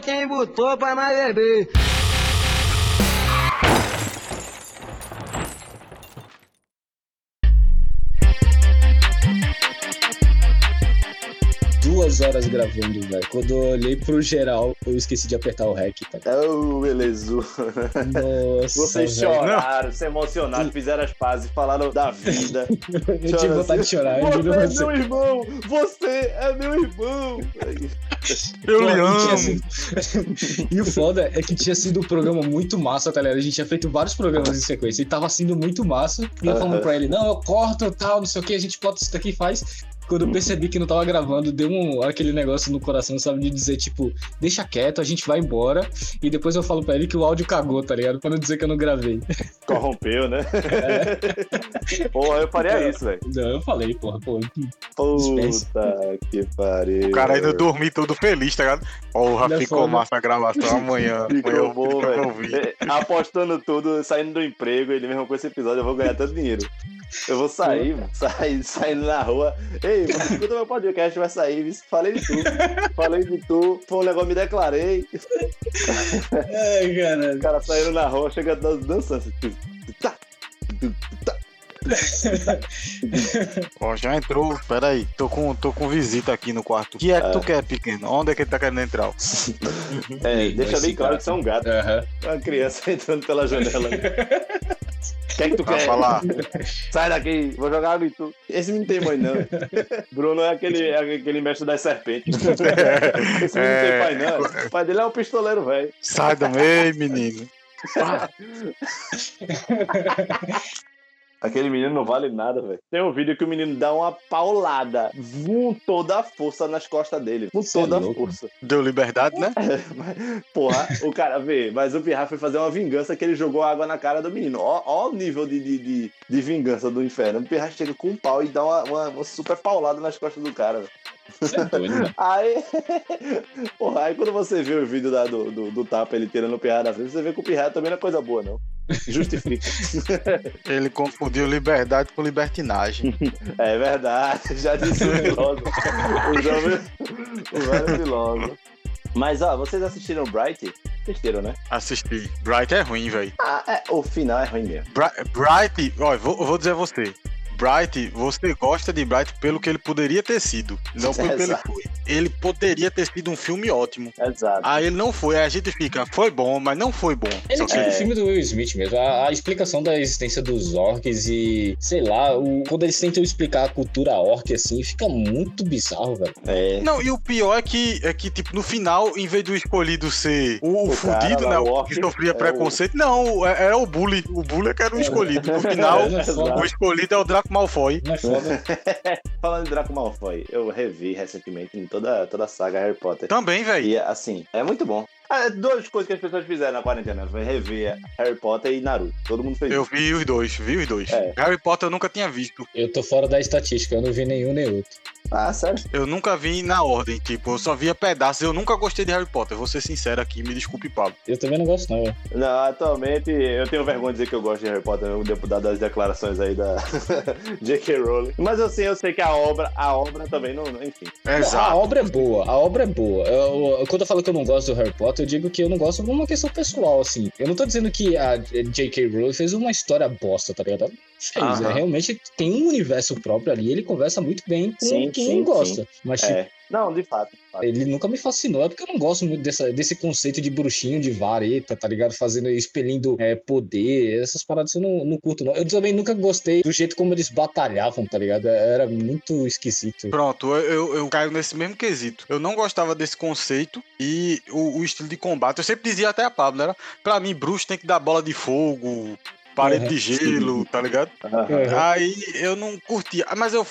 quem botou pra mais beber. Duas horas gravando, velho. Quando eu olhei pro geral, eu esqueci de apertar o REC, tá? Oh, beleza. Nossa, Vocês choraram, se emocionaram, fizeram as pazes, falaram da vida. Eu tive vontade de chorar, eu juro Você é meu irmão! Você é meu irmão! Eu Pô, lhe e amo. sido- E o foda é que tinha sido um programa muito massa, tá ligado? A gente tinha feito vários programas em sequência e tava sendo muito massa. E eu falando pra ele, não, eu corto tal, não sei o que, a gente bota isso daqui e faz. Quando eu percebi que não tava gravando, deu um, aquele negócio no coração, sabe? De dizer, tipo, deixa quieto, a gente vai embora. E depois eu falo pra ele que o áudio cagou, tá ligado? Pra não dizer que eu não gravei. Corrompeu, né? Porra, eu faria isso, velho. Não, eu falei, porra, pô. Puta que pariu. O cara ainda dormiu todo feliz, tá ligado? Porra, Ainda ficou foda. massa a gravação amanhã. Ficou eu bom, velho. ouvir. É, Apostando tudo, saindo do emprego, ele mesmo com esse episódio, eu vou ganhar tanto dinheiro. Eu vou sair, sair, saindo na rua. Ei, mano, escuta meu podcast, vai sair. Falei de tu. Falei de tu. Foi um negócio, me declarei. Ai, cara. O cara saindo na rua, chega dan- dançando. assim, tu, tu, tá, tá. Ó, já entrou. Pera aí, tô com, tô com visita aqui no quarto. O que é que tu quer, pequeno? Onde é que ele tá querendo entrar? É, deixa bem claro que você é um gato. Aham. Uma criança entrando pela janela. O que é que tu quer? falar. Sai daqui, vou jogar água em tu. Esse menino tem mãe, não. Bruno é aquele, é aquele mestre das serpentes. Esse menino não tem É. pai, não. O pai dele é um pistoleiro, velho. Sai do meio, menino. Aquele menino não vale nada, velho. Tem um vídeo que o menino dá uma paulada com toda a força nas costas dele. Com é toda a louco. força. Deu liberdade, né? Porra, o cara, vê, mas o Pirra foi fazer uma vingança que ele jogou água na cara do menino. Ó, ó o nível de, de, de, de vingança do inferno. O Pirra chega com um pau e dá uma, uma, uma super paulada nas costas do cara, velho. É doido. Aí, porra, aí quando você vê o vídeo da, do, do, do tapa ele tirando o Pirra da frente, você vê que o Pirra também não é coisa boa, não. Justifica. Ele confundiu liberdade com libertinagem. é verdade, já disse o filósofo. O jovem, o velho filósofo. Mas, ó, vocês assistiram Bright? Assistiram, né? Assisti. Bright é ruim, velho. Ah, é, o final é ruim mesmo. Bri- Bright, ó, vou, vou dizer a você. Bright, você gosta de Bright pelo que ele poderia ter sido, não pelo que ele foi. Ele poderia ter sido um filme ótimo. Exato. Aí ele não foi, aí a gente fica, foi bom, mas não foi bom. Ele Só é tipo É. o filme do Will Smith mesmo. A, a explicação da existência dos orcs e, sei lá, o, quando eles tentam explicar a cultura orc assim, fica muito bizarro, velho. É. Não, e o pior é que, é que, tipo, no final, em vez do escolhido ser o, o O cara fudido, lá, né? o O orc, que sofria é preconceito, não, é- era o bully. O bully é que era o escolhido. No final, é o escolhido é o Draco Malfoy. Não é foda. Falando de Draco Malfoy, eu revi recentemente em toda, toda a saga Harry Potter. Também, velho. E, assim, é muito bom. Ah, duas coisas que as pessoas fizeram na quarentena. Foi rever Harry Potter e Naruto. Todo mundo fez Eu isso. vi os dois, vi os dois. É. Harry Potter eu nunca tinha visto. Eu tô fora da estatística, eu não vi nenhum nem outro. Ah, sério? Eu nunca vi na ordem, tipo, eu só via pedaços. Eu nunca gostei de Harry Potter, vou ser sincero aqui, me desculpe, Pablo. Eu também não gosto, não, velho. Não, atualmente eu tenho vergonha de dizer que eu gosto de Harry Potter, o deputado das declarações aí da J.K. Rowling. Mas assim, eu sei que a obra, a obra também não, não- enfim. A Exato. obra é boa, a obra é boa. Eu- eu- quando eu falo que eu não gosto do Harry Potter, eu digo que eu não gosto por uma questão pessoal, assim. Eu não tô dizendo que a J.K. Rowling fez uma história bosta, tá ligado? Aham. é, realmente tem um universo próprio ali, ele conversa muito bem com Sim, quem sim, gosta. Mas, tipo, É. Não, de fato. de fato. ele nunca me fascinou, é porque eu não gosto muito dessa, desse conceito de bruxinho, de vareta, tá ligado? Fazendo, expelindo é, poder, essas paradas eu não, não curto, não. Eu também nunca gostei do jeito como eles batalhavam, tá ligado? Era muito esquisito. Pronto, eu, eu, eu caio nesse mesmo quesito. Eu não gostava desse conceito e o, o estilo de combate. Eu sempre dizia até a Pablo, era pra mim, bruxo tem que dar bola de fogo, parede Uhum. de gelo, tá ligado? Aham. Aí eu não curtia. Ah, Mas eu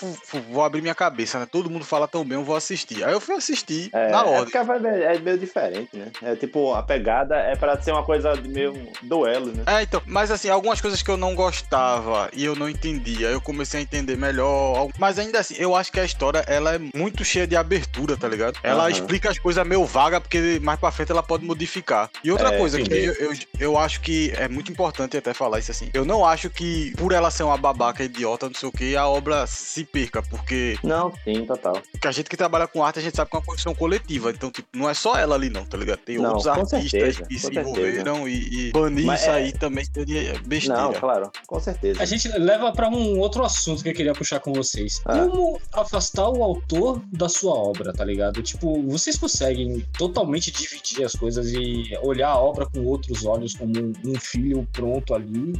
vou abrir minha cabeça, né? Todo mundo fala tão bem, eu vou assistir. Aí eu fui assistir É, na é ordem. porque a vibe é é meio diferente, né? É tipo, a pegada é pra ser uma coisa de meio duelo, né? É, então, mas assim, algumas coisas que eu não gostava e eu não entendia, eu comecei a entender melhor. Mas ainda assim, eu acho que a história, ela é muito cheia de abertura, tá ligado? Ela Aham. explica as coisas meio vaga, porque mais pra frente ela pode modificar. E outra É, coisa que eu, eu, eu acho que é muito importante até falar isso assim. Eu não acho que, por ela ser uma babaca idiota, não sei o que, a obra se perca, porque Não, sim, total. porque a gente que trabalha com arte, a gente sabe que é uma construção coletiva. Então, tipo, não é só ela ali, não, tá ligado? Tem Não, outros artistas certeza, que se certeza. envolveram e, e banir Mas isso é- aí também seria besteira. Não, claro, com certeza. A gente leva pra um outro assunto que eu queria puxar com vocês. Ah. Como afastar o autor da sua obra, tá ligado? Tipo, vocês conseguem totalmente dividir as coisas e olhar a obra com outros olhos, como um, filho pronto ali,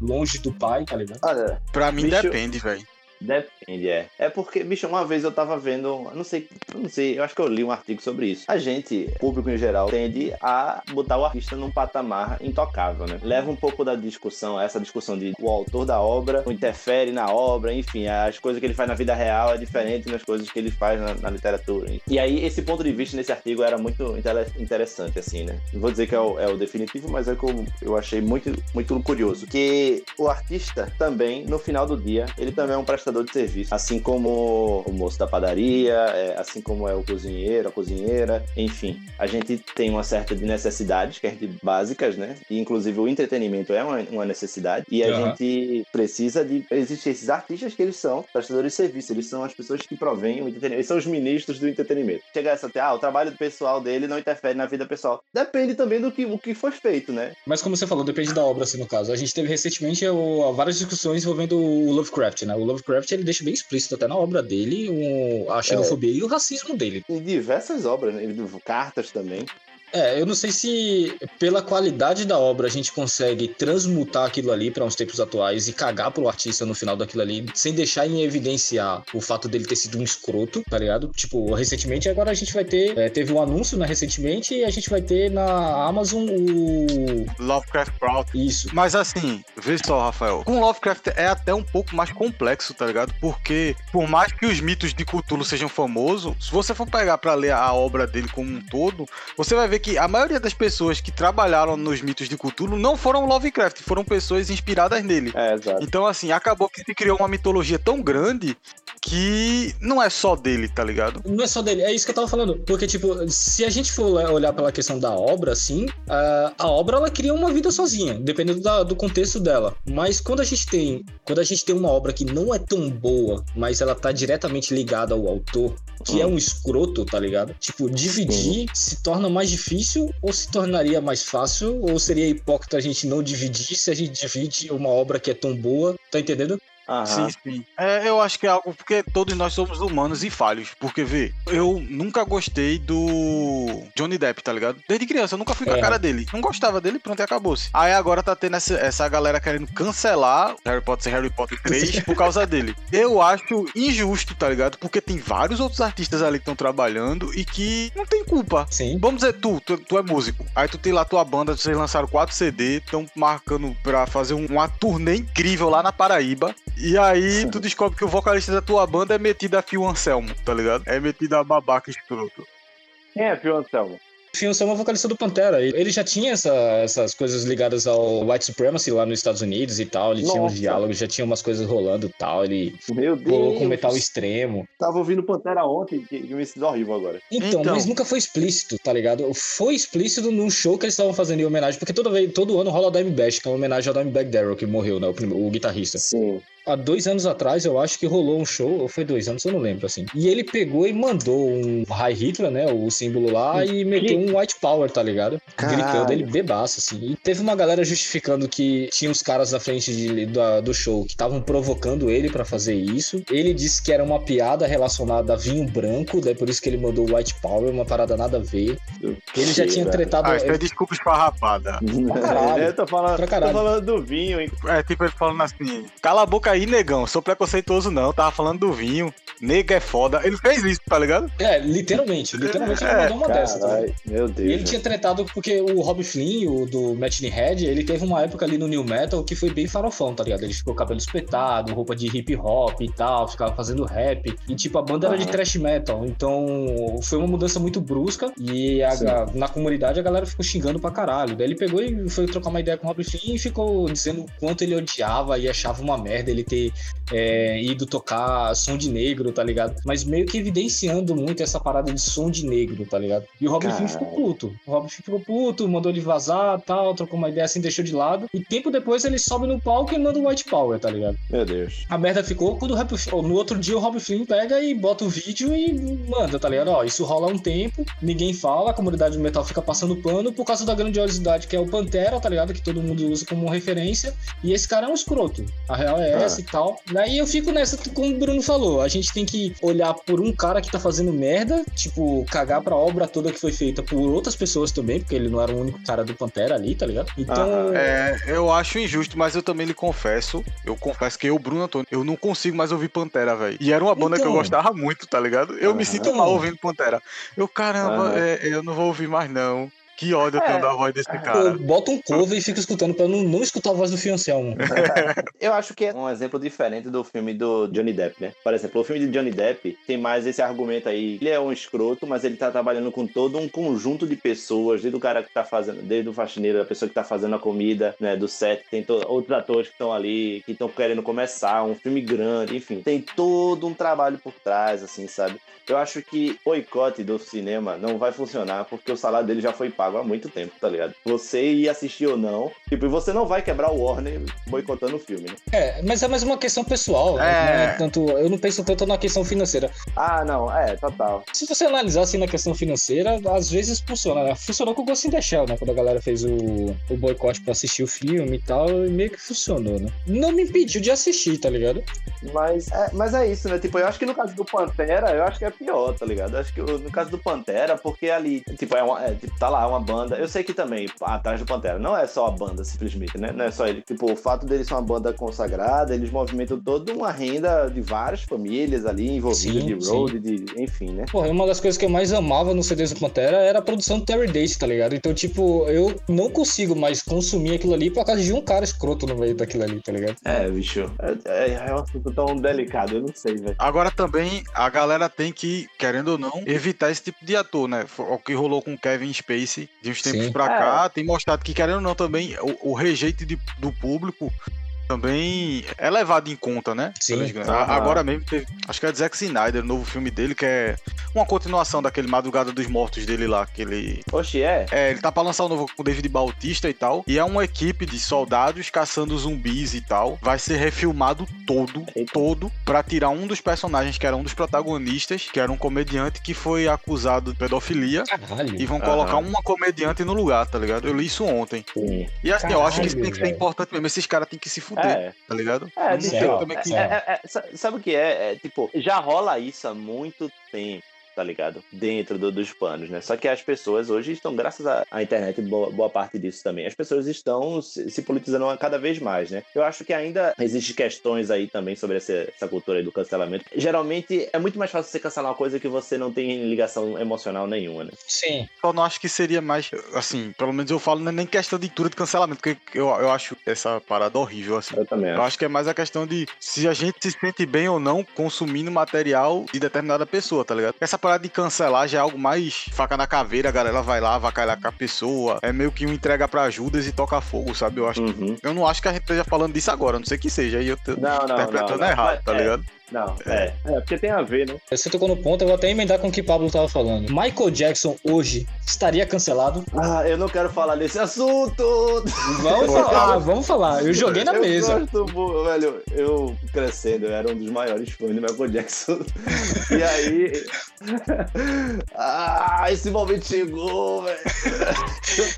longe do pai, tá ligado? Olha, Pra mim Bicho- depende, velho. Depende, é. É porque, bicho, uma vez eu tava vendo, não sei, eu não sei, eu acho que eu li um artigo sobre isso. A gente, público em geral, tende a botar o artista num patamar intocável, né? Leva um pouco da discussão, essa discussão de o autor da obra interfere na obra, enfim, as coisas que ele faz na vida real é diferente das coisas que ele faz na, na literatura. E aí, esse ponto de vista nesse artigo era muito interessante, assim, né? Não vou dizer que é o, é o definitivo, mas é o que eu, eu achei muito, muito curioso. Que o artista também, no final do dia, ele também é um prestador de serviço. Assim como o moço da padaria, é, assim como é o cozinheiro, a cozinheira, enfim. A gente tem uma certa de necessidades, que é básicas, né? E inclusive o entretenimento é uma, uma necessidade. E a Aham. gente precisa de. Existem esses artistas que eles são prestadores de serviço, eles são as pessoas que provêm o entretenimento, eles são os ministros do entretenimento. Chega essa até, ah, o trabalho pessoal dele não interfere na vida pessoal. Depende também do que, o que foi feito, né? Mas como você falou, depende da obra, assim, no caso. A gente teve recentemente o- várias discussões envolvendo o Lovecraft, né? O Lovecraft, ele deixa bem explícito até na obra dele o- a xenofobia e o racismo dele. Em diversas obras, né? cartas também. É, eu não sei se pela qualidade da obra a gente consegue transmutar aquilo ali para uns tempos atuais e cagar pro artista no final daquilo ali, sem deixar em evidenciar o fato dele ter sido um escroto, tá ligado? Tipo, recentemente agora a gente vai ter, é, teve um anúncio, né, recentemente, e a gente vai ter na Amazon o... Lovecraft Proud. Isso. Mas assim, vê só, Rafael. Com Lovecraft é até um pouco mais complexo, tá ligado? Porque, por mais que os mitos de Cthulhu sejam famosos, se você for pegar pra ler a obra dele como um todo, você vai ver que a maioria das pessoas que trabalharam nos mitos de Cthulhu não foram Lovecraft, foram pessoas inspiradas nele. É, exato. Então, assim, acabou que se criou uma mitologia tão grande que não é só dele, tá ligado? Não é só dele, é isso que eu tava falando. Porque, tipo, se a gente for olhar pela questão da obra, assim, a, a obra ela cria uma vida sozinha, dependendo da- do contexto dela. Mas quando a gente tem. Quando a gente tem uma obra que não é tão boa, mas ela tá diretamente ligada ao autor, que é um escroto, tá ligado? Tipo, dividir se torna mais difícil ou se tornaria mais fácil? Ou seria hipócrita a gente não dividir se a gente divide uma obra que é tão boa? Tá entendendo? Aham. Sim, sim. É, eu acho que é algo porque todos nós somos humanos e falhos. Porque, vê, eu nunca gostei do Johnny Depp, tá ligado? Desde criança, eu nunca fui com a É. cara dele. Não gostava dele, pronto, e acabou-se. Aí agora tá tendo essa, essa galera querendo cancelar Harry Potter ser Harry Potter 3 por causa dele. Eu acho injusto, tá ligado? Porque tem vários outros artistas ali que estão trabalhando e que não tem culpa. Sim. Vamos dizer, tu, tu, tu é músico. Aí tu tem lá tua banda, vocês lançaram quatro CD, estão marcando pra fazer um- uma turnê incrível lá na Paraíba. E aí tu descobre que o vocalista da tua banda é metido a Phil Anselmo, tá ligado? É metido a babaca escroto. Quem é Pio Anselmo? Phil Anselmo é vocalista do Pantera. Ele já tinha essa- essas coisas ligadas ao White Supremacy lá nos Estados Unidos e tal. Ele tinha uns Nossa. diálogos, já tinha umas coisas rolando e tal. Ele Meu rolou Deus. com metal extremo. Tava ouvindo Pantera ontem que, me sinto horrível agora. Então, Então. mas nunca foi explícito, tá ligado? Foi explícito num show que eles estavam fazendo em homenagem, porque toda vez, todo ano rola o Dime Bash, que é uma homenagem ao Dimebag Darrell, que morreu, né? O, prim- o guitarrista. Sim. Há dois anos atrás, eu acho que rolou um show, ou foi dois anos, eu não lembro, assim. E ele pegou e mandou um High Hitler, né? O símbolo lá, e meteu um White Power, tá ligado? Caralho. Gritando ele bebaço, assim. E teve uma galera justificando que tinha uns caras na frente de- da- do show que estavam provocando ele pra fazer isso. Ele disse que era uma piada relacionada a vinho branco, daí por isso que ele mandou o White Power, uma parada nada a ver. Ele já tinha tretado. Ah, isso é desculpa esfarrapada. Pra caralho. Eu tô falando, Pra tô falando do vinho, hein? É tipo ele falando assim: cala a boca aí, negão. Sou preconceituoso, não. Tava falando do vinho. Nega é foda. Ele fez isso, tá ligado? É, literalmente. Literalmente ele É, mandou uma dessa. tá meu Deus. E ele tinha tretado porque o Rob Flynn, o do Machine Head, ele teve uma época ali no New Metal que foi bem farofão, tá ligado? Ele ficou cabelo espetado, roupa de hip hop e tal, ficava fazendo rap. E tipo, a banda era de Aham. thrash metal. Então foi uma mudança muito brusca e a- na comunidade a galera ficou xingando pra caralho. Daí ele pegou e foi trocar uma ideia com o Rob Flynn e ficou dizendo o quanto ele odiava e achava uma merda ele ele ter é, ido tocar som de negro, tá ligado? Mas meio que evidenciando muito essa parada de som de negro, tá ligado? E o Robin Caralho. Finn ficou puto. O Robin Finn ficou puto, mandou ele vazar, tal, trocou uma ideia assim, deixou de lado. E tempo depois ele sobe no palco e manda o White Power, tá ligado? Meu Deus. A merda ficou quando o Rap- no outro dia o Rob Flynn pega e bota o vídeo e manda, tá ligado? Ó, isso rola um tempo, ninguém fala, a comunidade do metal fica passando pano por causa da grandiosidade que é o Pantera, tá ligado? Que todo mundo usa como referência. E esse cara é um escroto. A real é Ah. essa e tal. Daí eu fico nessa, como o Bruno falou, a gente tem que olhar por um cara que tá fazendo merda, tipo, cagar pra obra toda que foi feita por outras pessoas também, porque ele não era o único cara do Pantera ali, tá ligado? Então, Aham. É, eu acho injusto, mas eu também lhe confesso. Eu confesso que eu, Bruno Antônio, eu não consigo mais ouvir Pantera, velho. E era uma banda que eu Então. gostava muito, tá ligado? Eu me Aham. sinto mal ouvindo Pantera. Eu, caramba, Aham. é, eu não vou ouvir mais, não. Que ódio eu É. tenho da voz desse pô, cara. bota um cover e fica escutando pra não, não escutar a voz do Fiancelmo. Eu acho que é um exemplo diferente do filme do Johnny Depp, né? Por exemplo, o filme de Johnny Depp tem mais esse argumento aí. Ele é um escroto, mas ele tá trabalhando com todo um conjunto de pessoas, desde o cara que tá fazendo, desde o faxineiro, a pessoa que tá fazendo a comida, né, do set, tem to- outros atores que estão ali, que estão querendo começar, um filme grande, enfim. Tem todo um trabalho por trás, assim, sabe? Eu acho que o boicote do cinema não vai funcionar porque o salário dele já foi pago há muito tempo, tá ligado? Você ir assistir ou não, tipo, e você não vai quebrar o Warner boicotando o filme, né? É, mas é mais uma questão pessoal. né? É. Não é tanto, eu não penso tanto na questão financeira. Ah, não, é, total. Se você analisar assim na questão financeira, às vezes funciona, né? Funcionou com o Ghost in the Shell, né? Quando a galera fez o, o boicote pra assistir o filme e tal, e meio que funcionou, né? Não me impediu de assistir, tá ligado? Mas é, mas é isso, né? Tipo, eu acho que no caso do Pantera, eu acho que é pior, tá ligado? Eu acho que no caso do Pantera, porque ali, tipo, é uma, é, tipo, tá lá uma banda. Eu sei que também, atrás do Pantera, não é só a banda, simplesmente, né? Não é só ele. Tipo, o fato deles ser uma banda consagrada, eles movimentam toda uma renda de várias famílias ali envolvidas, Sim, de road, de. Enfim, né? Porra, uma das coisas que eu mais amava nos CDs do Pantera era a produção do Terry Dace, tá ligado? Então, tipo, eu não consigo mais consumir aquilo ali por causa de um cara escroto no meio daquilo ali, tá ligado? É, bicho. É, é, é um assunto tão delicado, eu não sei, velho. Agora também a galera tem que, querendo ou não, evitar esse tipo de ator, né? O que rolou com o Kevin Spacey de uns tempos Sim. pra É. cá tem mostrado que, querendo ou não, também o, o rejeito de- do público também é levado em conta, né? Sim. Aham. Agora mesmo teve, acho que é Zack Snyder, o novo filme dele, que é uma continuação daquele Madrugada dos Mortos dele lá, que ele Oxe, é? é, ele tá pra lançar o novo com o David Bautista e tal. E é uma equipe de soldados caçando zumbis e tal. Vai ser refilmado todo, Eita. todo, pra tirar um dos personagens que era um dos protagonistas, que era um comediante que foi acusado de pedofilia. Caralho. E vão Aham. colocar uma comediante no lugar, tá ligado? Eu li isso ontem. Sim. E assim, eu acho que isso Caralho, tem que ser importante mesmo. Esses caras têm que se fuder, É. tá ligado? É, bicho, é, é, é, sa- sabe o que é? É, Tipo, já rola isso há muito tempo. Tá ligado? Dentro do- dos panos, né? Só que as pessoas hoje estão, graças à, à internet, boa, boa parte disso também, as pessoas estão se, se politizando cada vez mais, né? Eu acho que ainda existem questões aí também sobre essa, essa cultura aí do cancelamento. Geralmente é muito mais fácil você cancelar uma coisa que você não tem ligação emocional nenhuma, né? Sim. Só não acho que seria mais, assim, pelo menos eu falo, não é nem questão de cultura de cancelamento, porque eu, eu acho essa parada horrível, assim. Eu também Eu acho que é mais a questão de se a gente se sente bem ou não consumindo material de determinada pessoa, tá ligado? Essa parada de cancelar já é algo mais faca na caveira, a galera vai lá, avacalhar com a pessoa. É meio que um entrega pra Judas e toca fogo, sabe? Eu acho. Uhum. Eu não acho que a gente esteja falando disso agora, não sei que seja. Aí eu tô Não, não, interpretando não, errado, tá é, ligado? Não, é. É, porque tem a ver, né? Você tocou no ponto, eu vou até emendar com o que o Pablo tava falando. Michael Jackson hoje estaria cancelado? Ah, eu não quero falar desse assunto! Vamos falar, vamos falar. Eu joguei na eu mesa. Gosto, velho, eu crescendo, eu era um dos maiores fãs do Michael Jackson. E aí. ah, esse momento chegou, velho.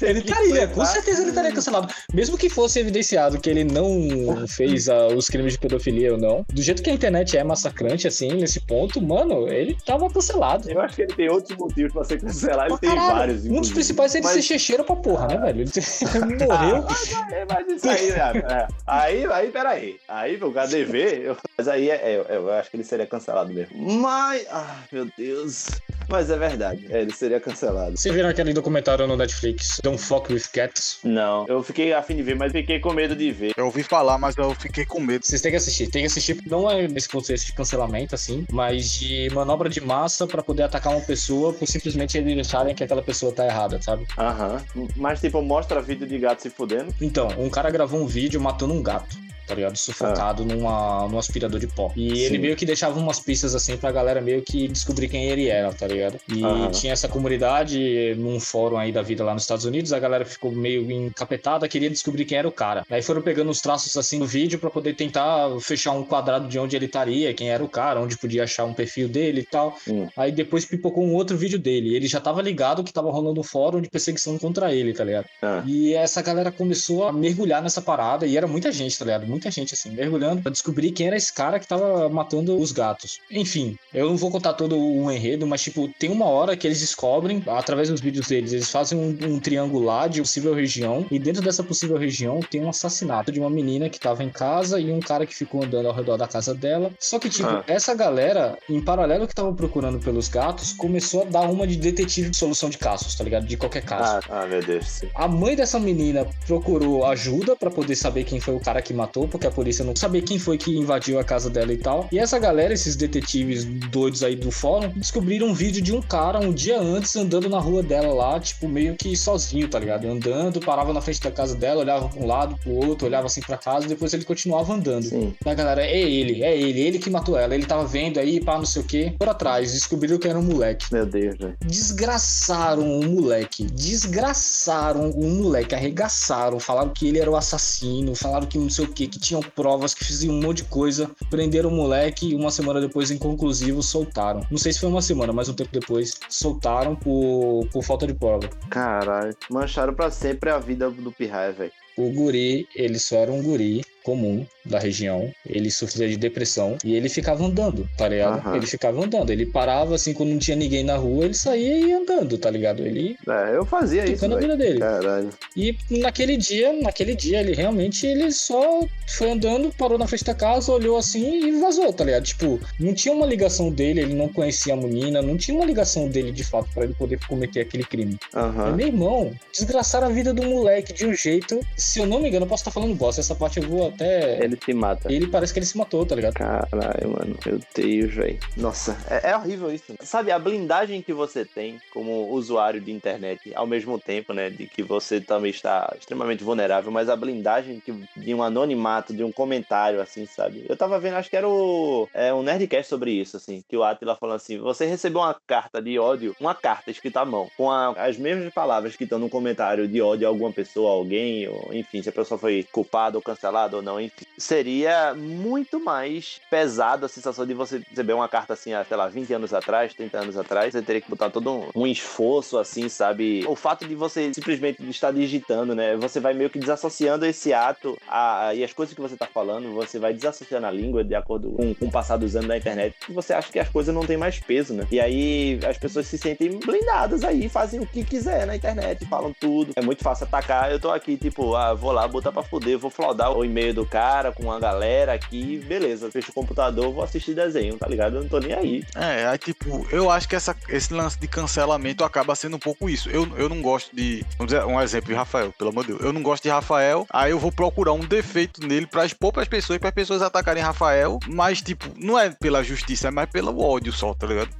Ele estaria, com certeza ele estaria cancelado. Mesmo que fosse evidenciado que ele não fez ah, os crimes de pedofilia ou não, do jeito que a internet é massacrante, assim, nesse ponto, mano, ele tava cancelado. Eu acho que ele tem outros motivos pra ser cancelado. Ele tem caralho. vários, Um dos inclusive. principais é ele Mas- ser checheiro pra porra, né, velho? Ele morreu. É, mas isso aí, é, é. aí, aí, peraí. Aí, o KDV, eu, mas aí é, é, eu acho que ele seria cancelado mesmo. Mas, ah, meu Deus. Mas é verdade, é, ele seria cancelado. Vocês viram aquele documentário no Netflix, Don't Fuck With Cats? Não, eu fiquei afim de ver, mas fiquei com medo de ver. Eu ouvi falar, mas eu fiquei com medo. Vocês têm que assistir, tem que assistir, não é nesse contexto de cancelamento, assim, mas de manobra de massa pra poder atacar uma pessoa por simplesmente eles acharem que aquela pessoa tá errada, sabe? Aham. Mas, tipo, mostra vídeo de gato se fudendo. Então, um cara gravou um vídeo matando um gato. Tá ligado? Sufocado numa, num aspirador de pó. E ele Sim. meio que deixava umas pistas assim pra galera meio que descobrir quem ele era, tá ligado? E Aham. tinha essa comunidade num fórum aí da vida lá nos Estados Unidos, a galera ficou meio encapetada, queria descobrir quem era o cara. Aí foram pegando os traços assim no vídeo pra poder tentar fechar um quadrado de onde ele estaria, quem era o cara, onde podia achar um perfil dele e tal. Hum. Aí depois pipocou um outro vídeo dele. Ele já tava ligado que tava rolando um fórum de perseguição contra ele, tá ligado? Ah. E essa galera começou a mergulhar nessa parada, e era muita gente, tá ligado? Muita gente, assim, mergulhando pra descobrir quem era esse cara que tava matando os gatos. Enfim, eu não vou contar todo o enredo, mas, tipo, tem uma hora que eles descobrem, através dos vídeos deles, eles fazem um, um triangular de possível região, e dentro dessa possível região tem um assassinato de uma menina que tava em casa e um cara que ficou andando ao redor da casa dela. Só que, tipo, Ah. essa galera, em paralelo que tava procurando pelos gatos, começou a dar uma de detetive de solução de casos, tá ligado? De qualquer caso. Ah, ah, meu Deus. sim. A mãe dessa menina procurou ajuda pra poder saber quem foi o cara que matou, porque a polícia não sabia quem foi que invadiu a casa dela e tal. E essa galera, esses detetives doidos aí do fórum, descobriram um vídeo de um cara um dia antes andando na rua dela lá, tipo, meio que sozinho, tá ligado? Andando, parava na frente da casa dela, olhava pra um lado, pro outro, olhava assim pra casa, e depois ele continuava andando. Sim. A galera, é ele, é ele, ele que matou ela. Ele tava vendo aí, pá, não sei o quê. Por atrás, descobriram que era um moleque. Meu Deus, velho. Desgraçaram o moleque. Desgraçaram o moleque. Arregaçaram. Falaram que ele era o assassino. Falaram que não sei o que, que tinham provas, que fiziam um monte de coisa. Prenderam o moleque e uma semana depois, inconclusivo, soltaram. Não sei se foi uma semana, mas um tempo depois, soltaram por, por falta de prova. Caralho. Mancharam pra sempre a vida do Pirraia, velho. O guri, ele só era um guri comum da região. Ele sofria de depressão e ele ficava andando, tá ligado? Aham. Ele ficava andando. Ele parava assim quando não tinha ninguém na rua, ele saía e ia andando, tá ligado? Ele É, eu fazia isso, tocando a vida dele. Caralho. E naquele dia, naquele dia, ele realmente ele só foi andando, parou na frente da casa, olhou assim e vazou, tá ligado? Tipo, não tinha uma ligação dele, ele não conhecia a menina, não tinha uma ligação dele de fato pra ele poder cometer aquele crime. Aham. meu irmão, desgraçaram a vida do moleque de um jeito. Se eu não me engano, eu posso estar falando bosta, essa parte eu vou até. Ele se mata. Ele parece que ele se matou, tá ligado? Caralho, mano. Meu Deus, velho. Nossa, é, é horrível isso. Sabe, a blindagem que você tem como usuário de internet, ao mesmo tempo, né, de que você também está extremamente vulnerável, mas a blindagem que, de um anonimato, de um comentário, assim, sabe? Eu tava vendo, acho que era o, é, um Nerdcast sobre isso, assim, que o Atila falando assim, você recebeu uma carta de ódio, uma carta escrita à mão, com a- as mesmas palavras que estão no comentário de ódio a alguma pessoa, alguém, ou, enfim, se a pessoa foi culpada ou cancelada ou não, enfim. Seria muito mais pesado a sensação de você receber uma carta assim, há, sei lá, 20 anos atrás, 30 anos atrás, você teria que botar todo um, um esforço, assim, sabe? O fato de você simplesmente estar digitando, né? Você vai meio que desassociando esse ato a, e as coisas que você tá falando, você vai desassociando a língua de acordo com, com o passar dos anos da internet, e você acha que as coisas não têm mais peso, né? E aí as pessoas se sentem blindadas aí, fazem o que quiser na internet, falam tudo. É muito fácil atacar. Eu tô aqui, tipo, ah, vou lá botar pra fuder, vou flodar o e-mail do cara com uma galera aqui, beleza. Fecho o computador, vou assistir desenho, tá ligado? Eu não tô nem aí. É, aí tipo, eu acho que essa, esse lance de cancelamento acaba sendo um pouco isso. Eu, eu não gosto de. Vamos dizer, um exemplo de Rafael, pelo amor de Deus. Eu não gosto de Rafael, aí eu vou procurar um defeito nele pra expor pras pessoas, para as pessoas atacarem Rafael, mas tipo, não é pela justiça, é mais pelo ódio só, tá ligado?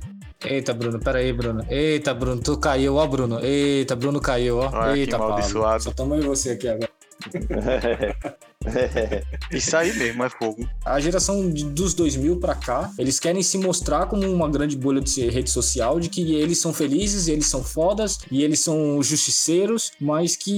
Eita, Bruno, pera aí, Bruno. Eita, Bruno, tu caiu, ó, Bruno. Eita, Bruno caiu, ó. Que Eita, Paulo. amaldiçoado. Só tamo eu e você aqui agora. Isso aí mesmo, é fogo. A geração de- dos 2000 pra cá, eles querem se mostrar como uma grande bolha de rede social, de que eles são felizes, eles são fodas e eles são justiceiros, mas que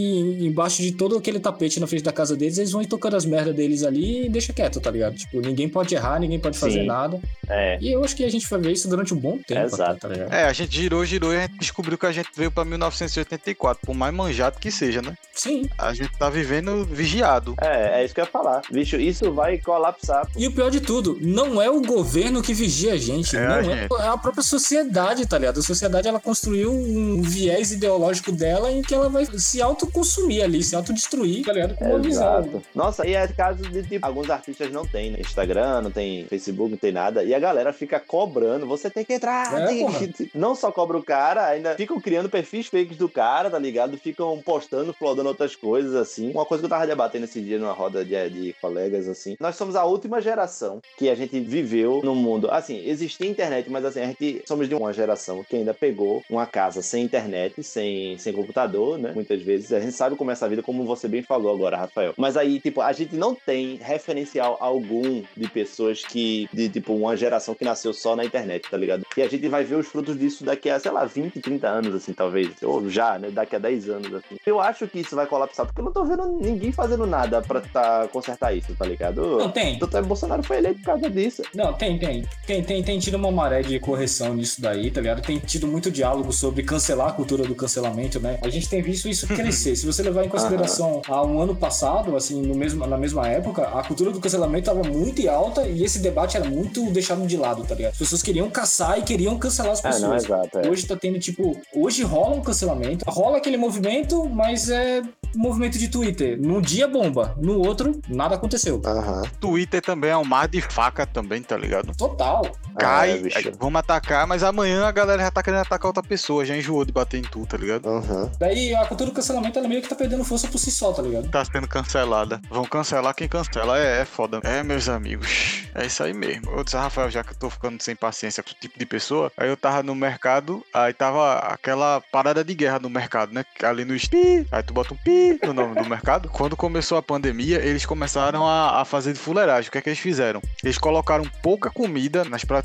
embaixo de todo aquele tapete na frente da casa deles, eles vão ir tocando as merdas deles ali e deixa quieto, tá ligado? Tipo, ninguém pode errar, ninguém pode fazer Sim. nada. é, E eu acho que a gente vai ver isso durante um bom tempo, até, Exato. tá ligado? É, a gente girou, girou e a gente descobriu que a gente veio pra 1984, por mais manjado que seja, né? Sim. A gente tá vivendo vigiado. é, é isso que eu ia falar. Bicho, isso vai colapsar. E o pior de tudo, não é o governo que vigia a gente, É não a é, gente. é a própria sociedade, tá ligado? A sociedade ela construiu um viés ideológico dela em que ela vai se autoconsumir ali, se autodestruir, tá ligado? Com uma visão. Exato. Nossa, e é caso de tipo, alguns artistas não tem né? Instagram, não tem Facebook, não tem nada, e a galera fica cobrando, você tem que entrar. É, tem que... Não só cobra o cara, ainda ficam criando perfis fakes do cara, tá ligado? Ficam postando, flodando outras coisas assim. Uma coisa que eu tava debatendo esse dia numa roda roda de, de colegas, assim. Nós somos a última geração que a gente viveu no mundo. Assim, existia internet, mas assim, a gente somos de uma geração que ainda pegou uma casa sem internet, sem, sem computador, né? Muitas vezes. A gente sabe como é essa vida, como você bem falou agora, Rafael. Mas aí, tipo, a gente não tem referencial algum de pessoas que, de tipo, uma geração que nasceu só na internet, tá ligado? E a gente vai ver os frutos disso daqui a, sei lá, 20, 30 anos, assim, talvez. Ou já, né? Daqui a 10 anos, assim. Eu acho que isso vai colapsar, porque eu não tô vendo ninguém fazendo nada pra tá, consertar isso, tá ligado? Não, tem. O Dr. Bolsonaro foi eleito por causa disso. Não, tem, tem. Tem, tem, tem tido uma maré de correção nisso daí, tá ligado? Tem tido muito diálogo sobre cancelar a cultura do cancelamento, né? A gente tem visto isso crescer. Se você levar em consideração há um ano passado, assim, no mesmo, na mesma época, a cultura do cancelamento tava muito alta e esse debate era muito deixado de lado, tá ligado? As pessoas queriam caçar e queriam cancelar as É, não, pessoas. exato. É. Hoje tá tendo, tipo, hoje rola um cancelamento, rola aquele movimento, mas é movimento de Twitter. Num dia bomba, no outro, nada aconteceu. Aham. Twitter também é um mar de faca também, tá ligado? Total. Cai, É, aí vamos atacar, mas amanhã a galera já tá querendo atacar outra pessoa, já enjoou de bater em tu, tá ligado? Aham. Daí a cultura do cancelamento, ela meio que tá perdendo força por si só, tá ligado? Tá sendo cancelada. Vão cancelar quem cancela. É, é foda. É, meus amigos. É isso aí mesmo. Eu disse, Rafael, já que eu tô ficando sem paciência com esse tipo de pessoa, aí eu tava no mercado, aí tava aquela parada de guerra no mercado, né? Ali no pi, aí tu bota um pi no nome do mercado. Quando começou a pandemia, eles começaram a, a fazer de fuleiragem. O que é que eles fizeram? Eles colocaram pouca comida nas prateleiras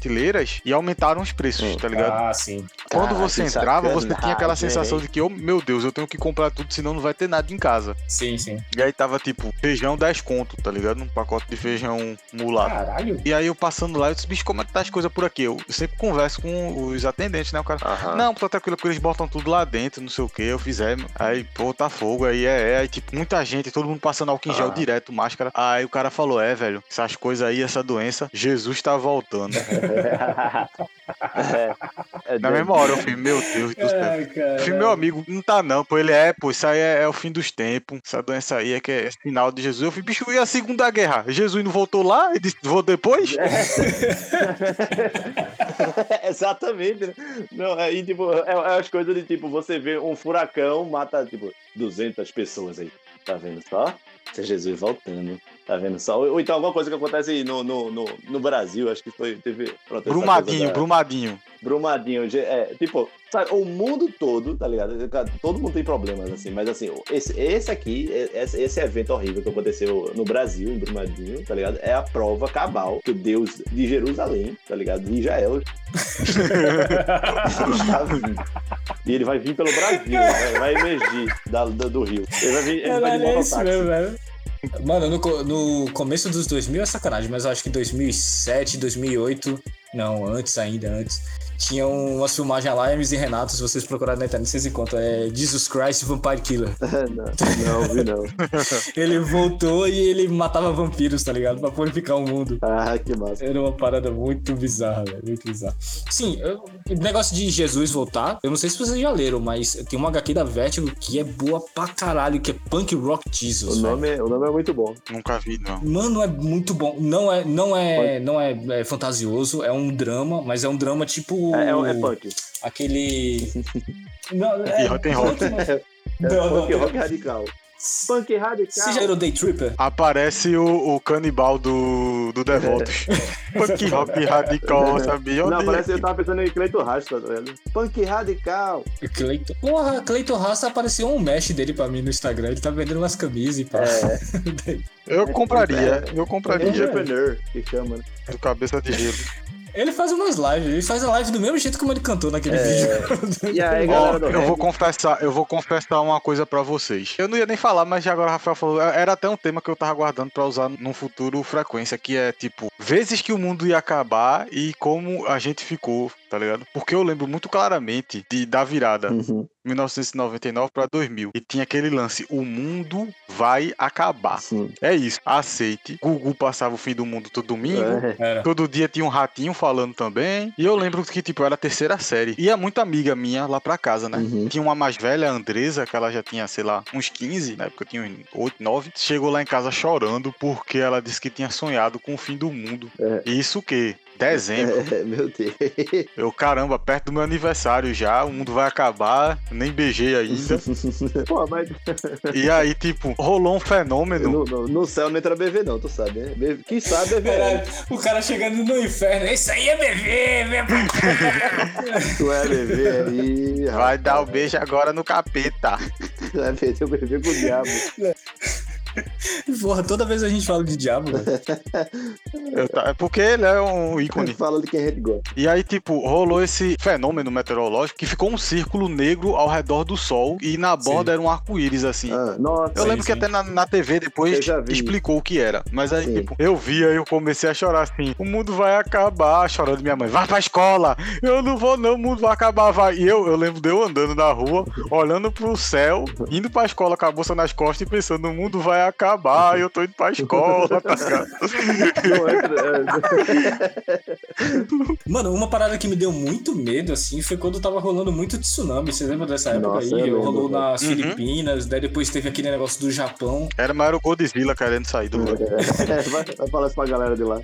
e aumentaram os preços, Hum. tá ligado? Ah, sim. Quando você entrava, você tinha aquela sensação hein? de que, oh, meu Deus, eu tenho que comprar tudo, senão não vai ter nada em casa. Sim, sim. E aí tava tipo, feijão 10 conto, tá ligado? Um pacote de feijão mulato. Caralho. E aí eu passando lá, eu disse, bicho, como é que tá as coisas por aqui? Eu sempre converso com os atendentes, né? O cara. Aham. Não, tá tranquilo, porque eles botam tudo lá dentro, não sei o que, eu fizer. Aí, pô, tá fogo, aí é, é. Aí, tipo, muita gente, todo mundo passando álcool em gel Ah. direto, máscara. Aí o cara falou, é, velho, essas coisas aí, essa doença, Jesus tá voltando. é, é Na mesma hora eu falei, meu Deus do céu. Cara. Meu amigo, não tá não, pô, ele é, pô, isso aí é, é o fim dos tempos, essa doença aí é que é final de Jesus. Eu falei, bicho, e a Segunda Guerra? Jesus não voltou lá? Ele disse, vou depois? Exatamente. né? Não, aí, tipo, é, é as coisas de tipo, você vê um furacão, mata, tipo, 200 pessoas aí. Tá vendo só? Isso é Jesus voltando. Tá vendo só? Ou, ou então alguma coisa que acontece no, no, no, no Brasil, acho que foi. Teve. pronto, Brumadinho, da- Brumadinho. Brumadinho, é, tipo, sabe, o mundo todo, tá ligado? Todo mundo tem problemas, assim, mas assim, esse, esse aqui, esse, esse evento horrível que aconteceu no Brasil, em Brumadinho, tá ligado? É a prova cabal que o Deus de Jerusalém, tá ligado? De Israel. E ele vai vir pelo Brasil, né? vai emergir da, do, do rio. Ele vai vir, ele vai de Caralho, é isso mesmo, velho. Mano, no, no começo dos 2000 é sacanagem, mas eu acho que 2007, 2008, não, antes ainda, antes, tinha umas filmagens lá, Hermes e Renato, se vocês procurarem na internet, vocês encontram, é Jesus Christ Vampire Killer. não, não vi não. Ele voltou e ele matava vampiros, tá ligado? Pra purificar o mundo. Ah, que massa. Era uma parada muito bizarra, velho. Muito bizarra. Sim, o negócio de Jesus voltar, eu não sei se vocês já leram, mas tem uma HQ da Vertigo que é boa pra caralho, que é Punk Rock O Jesus. velho. nome, o nome é muito bom. Nunca vi, não. Mano, é muito bom. Não é, não é, não é, é fantasioso, é um drama, mas é um drama tipo É, é, é punk. aquele. Não, E rock and roll. É Não, não, punk rock radical. Punk radical. Vocês já leram Day Tripper? Aparece o, o canibal do, do Devotos. Punk rock radical, sabia? Não, parece que eu tava pensando em Cleiton Rasta, tá ligado? Punk radical. Cleiton. Porra, Cleiton Rasta apareceu um mesh dele pra mim no Instagram. Ele tá vendendo umas camisas e pá. É, Eu compraria, eu compraria entrepreneur, que chama, né? do cabeça de gelo. Ele faz umas lives, ele faz a live do mesmo jeito como ele cantou naquele É. vídeo. E aí, galera do eu vou confessar, eu vou confessar uma coisa pra vocês. Eu não ia nem falar, mas já agora o Rafael falou, era até um tema que eu tava guardando pra usar num futuro frequência, que é tipo, vezes que o mundo ia acabar e como a gente ficou, tá ligado? Porque eu lembro muito claramente de, da virada Uhum. 1999 pra 2000 e tinha aquele lance, o mundo vai acabar. Sim. É isso, aceite. Gugu passava o fim do mundo todo domingo. É. Todo dia tinha um ratinho falando também. E eu lembro que, tipo, era a terceira série. Ia muita amiga minha lá pra casa, né? Uhum. Tinha uma mais velha, a Andresa, que ela já tinha, sei lá, uns 15, na época eu tinha uns 8, 9. Chegou lá em casa chorando porque ela disse que tinha sonhado com o fim do mundo. É. Isso o quê? Dezembro. É, meu Deus. Eu, caramba, perto do meu aniversário já, o mundo vai acabar, nem beijei ainda. Pô, mas E aí, tipo, rolou um fenômeno. no, no- no céu não entra BV não, tu sabe, né? Be- Quem sabe BV Caralho, o cara chegando no inferno. Isso aí é bebê, meu Tu é BV aí, Vai dar o rapaz. beijo agora no capeta. Vai meter o BV com o diabo. Porra, toda vez a gente fala de diabo, velho. Tá- é porque ele é um ícone. Fala de quem a gente gosta. E aí, tipo, rolou esse fenômeno meteorológico que ficou um círculo negro ao redor do Sol e na borda era um arco-íris, assim. Ah, nossa. Eu sim, lembro que sim. até na, na TV depois explicou o que era. Mas aí, Sim. tipo, eu vi, aí eu comecei a chorar assim: o mundo vai acabar, chorando minha mãe, vai pra escola! Eu não vou, não, o mundo vai acabar, vai. E eu, eu lembro de eu andando na rua, olhando pro céu, indo pra escola com a bolsa nas costas e pensando: o mundo vai acabar, eu tô indo pra escola, tá ligado? Entra- Mano, uma parada que me deu muito medo, assim, foi quando tava rolando muito tsunami. Você lembra dessa época Nossa, aí? eu lembro, Rolou velho. nas Uhum. Filipinas, daí depois teve aquele negócio do Japão. Era mais o Godzilla querendo sair do mundo. É, vai, vai falar isso pra galera de lá.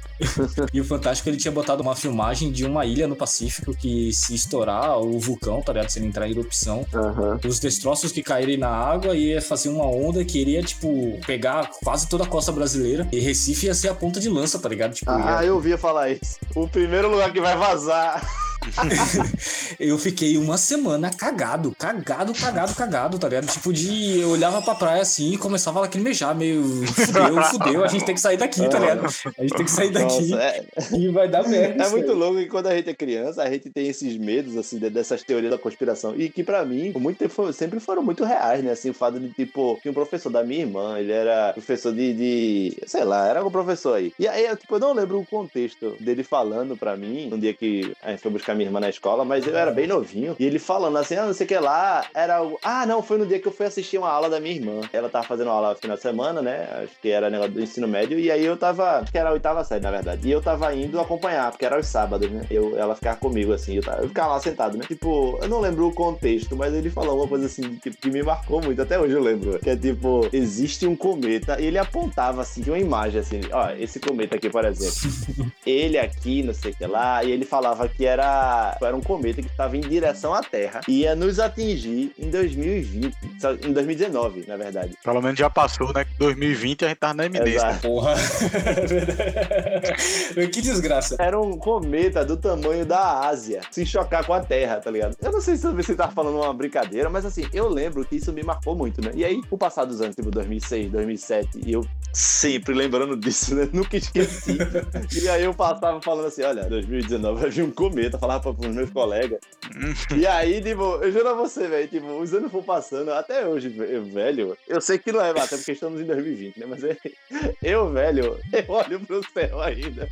E o Fantástico ele tinha botado uma filmagem de uma ilha no Pacífico que se estourar o vulcão, tá ligado? Se ele entrar em erupção, Aham. os destroços que caírem na água ia fazer uma onda que iria, tipo, pegar quase toda a costa brasileira. E Recife ia ser a ponta de lança, tá ligado? Tipo, Ah, ia- eu ouvia falar isso. O primeiro lugar que vai vazar. eu fiquei uma semana cagado, cagado, cagado, cagado, tá ligado? Tipo, de. Eu olhava pra praia assim e começava a lacrimejar, meio. Fudeu, fudeu, a gente tem que sair daqui, tá ligado? A gente tem que sair daqui Nossa, é, e vai dar merda. é muito louco que quando a gente é criança, a gente tem esses medos, assim, de- dessas teorias da conspiração. E que pra mim, por muito tempo, sempre foram muito reais, né? Assim, o fato de, tipo, tinha um professor da minha irmã, ele era professor de, de- sei lá, era algum professor aí. E aí, eu, tipo, eu não lembro o contexto dele falando pra mim, um dia que a gente foi buscar minha irmã na escola, mas eu era bem novinho. E ele falando assim, ah, não sei o que lá, era o... Ah, não, foi no dia que eu fui assistir uma aula da minha irmã. Ela tava fazendo uma aula no final de semana, né? Acho que era negócio do ensino médio. E aí eu tava, acho que era a oitava série, na verdade. E eu tava indo acompanhar, porque era os sábados, né? Eu, ela ficava comigo, assim, eu, tava, eu ficava lá sentado, né? Tipo, eu não lembro o contexto, mas ele falou uma coisa assim, que, que me marcou muito, até hoje eu lembro. Que é tipo, existe um cometa, e ele apontava assim, de uma imagem assim, ó, esse cometa aqui, por exemplo. ele aqui, não sei o que lá, e ele falava que era, era um cometa que estava em direção à Terra e ia nos atingir em 2020, só- em 2019, na verdade. Pelo menos já passou, né? 2020 a gente tava na eminência. Exato. Porra. que desgraça. Era um cometa do tamanho da Ásia se chocar com a Terra, tá ligado? Eu não sei se você tava falando uma brincadeira, mas assim, eu lembro que isso me marcou muito, né? E aí, o passar dos anos, tipo 2006, 2007, e eu sempre lembrando disso, né? Nunca esqueci. e aí eu passava falando assim, olha, 2019 vai vir um cometa, falava pros meus colegas. e aí, tipo, eu juro a você, velho, tipo, os anos foram passando, até hoje, ve- velho, eu sei que não é, até porque estamos em 2020, né? Mas é- eu, velho, eu olho pro céu ainda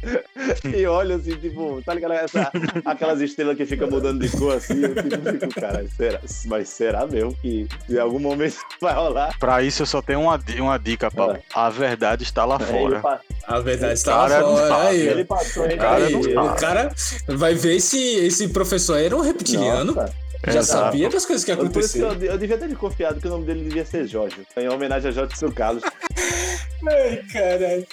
e olho assim, tipo, tá ligado? Essa, aquelas estrelas que ficam mudando de cor assim, eu tipo, fico, cara, será, mas será mesmo que em algum momento vai rolar? Pra isso eu só tenho uma, uma dica, Paulo. A verdade está lá Aí fora. A verdade O está lá fora. Aí, ele passou ele cara aí, o cara vai ver se esse professor era um reptiliano. Nossa. Já Exato. sabia das coisas que aconteceram. eu, eu devia ter desconfiado que o nome dele devia ser Jorge, em homenagem a Jorge Seu Carlos. Ai, caralho.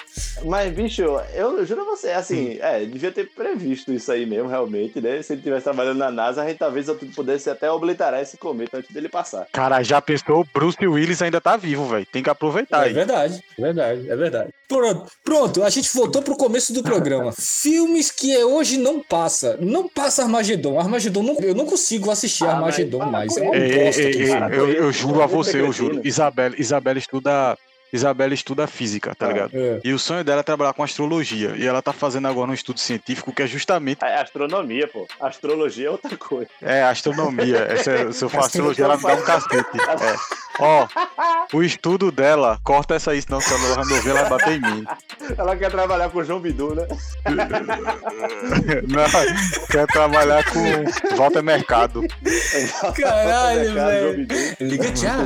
Mas, bicho, eu juro a você, assim, é, devia ter previsto isso aí mesmo, realmente, né? Se ele estivesse trabalhando na NASA, a gente talvez pudesse até obliterar esse cometa antes dele passar. Cara, já pensou? Bruce Willis ainda tá vivo, velho. Tem que aproveitar É aí. verdade, é verdade, é verdade. Pronto, pronto, a gente voltou pro começo do programa. Filmes que hoje não passa. Não passa Armagedon. Armagedon, não, eu não consigo assistir Ah, Armagedon mais. É uma bosta. filme. eu, eu juro a você, eu juro. Isabela, Isabela estuda. Isabela estuda física, tá Ah. ligado? É. E o sonho dela é trabalhar com astrologia. E ela tá fazendo agora um estudo científico que é justamente É astronomia, pô. Astrologia é outra coisa. é, astronomia. Essa, se eu for astrologia, ela me dá um cacete. É. Ó, o estudo dela, corta essa aí, senão se ela não ouvir, ela vai bater em mim. Ela quer trabalhar com o João Bidu, né? Não, quer trabalhar com Volta Mercado. Caralho, velho. Liga já.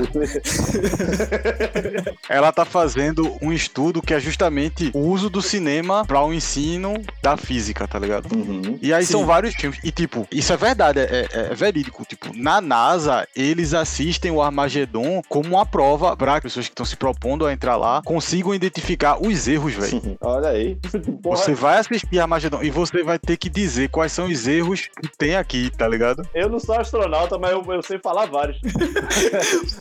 Ela tá fazendo um estudo que é justamente o uso do cinema para o ensino da física, tá ligado? Uhum. E aí Sim. são vários filmes. E, tipo, isso é verdade, é, é- é verídico. Tipo, na NASA, eles assistem o Armagedon como uma prova para que pessoas que estão se propondo a entrar lá consigam identificar os erros, velho. Olha aí. Você vai assistir a Magedon e você vai ter que dizer quais são os erros que tem aqui, tá ligado? eu não sou astronauta, mas eu, eu sei falar vários.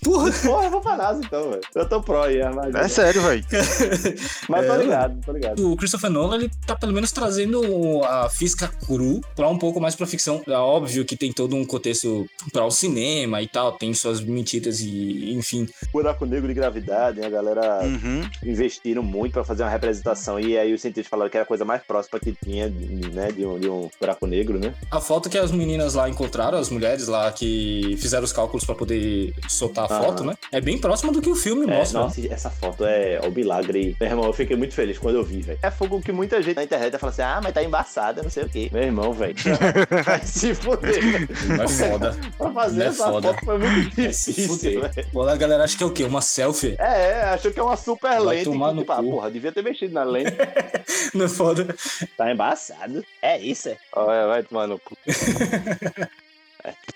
Porra! Porra, eu vou pra NASA então, velho. Eu tô pro aí, É sério, velho. mas tô É, ligado, tô ligado. O Christopher Nolan, ele tá pelo menos trazendo a física cru pra um pouco mais pra ficção. É óbvio que tem todo um contexto pra o cinema e tal, tem suas mentiras e, enfim. Buraco negro de gravidade, né? A galera Uhum. investiram muito pra fazer uma representação e aí os cientistas falaram que era a coisa mais próxima que tinha, né, de um, de um buraco negro, né? A foto que as meninas lá encontraram, as mulheres lá que fizeram os cálculos pra poder soltar a Aham. foto, né? É bem próxima do que o filme É, mostra. né? nossa, essa foto é o milagre. Meu irmão, eu fiquei muito feliz quando eu vi, velho. É fogo que muita gente na internet fala assim: ah, mas tá embaçada, não sei o quê. Meu irmão, velho. Vai se fuder, é foda. Pra fazer Não é essa foda. foto foi muito difícil, fuder. velho. Pô, a galera acha que é o quê? Uma selfie? É, é, achou que é uma super Vai lente. tomar que, no tipo, ah, cu. porra, devia ter mexido na lente. Não é foda. tá embaçado. É isso, é. Olha, vai tomar no cu.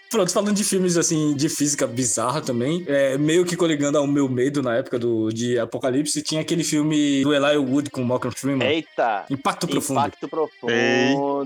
Pronto, falando de filmes assim, de física bizarra também, é, meio que coligando ao meu medo na época do, de Apocalipse, tinha aquele filme do Eli Wood com o Morgan Freeman. Eita! Impacto Profundo. Impacto profundo.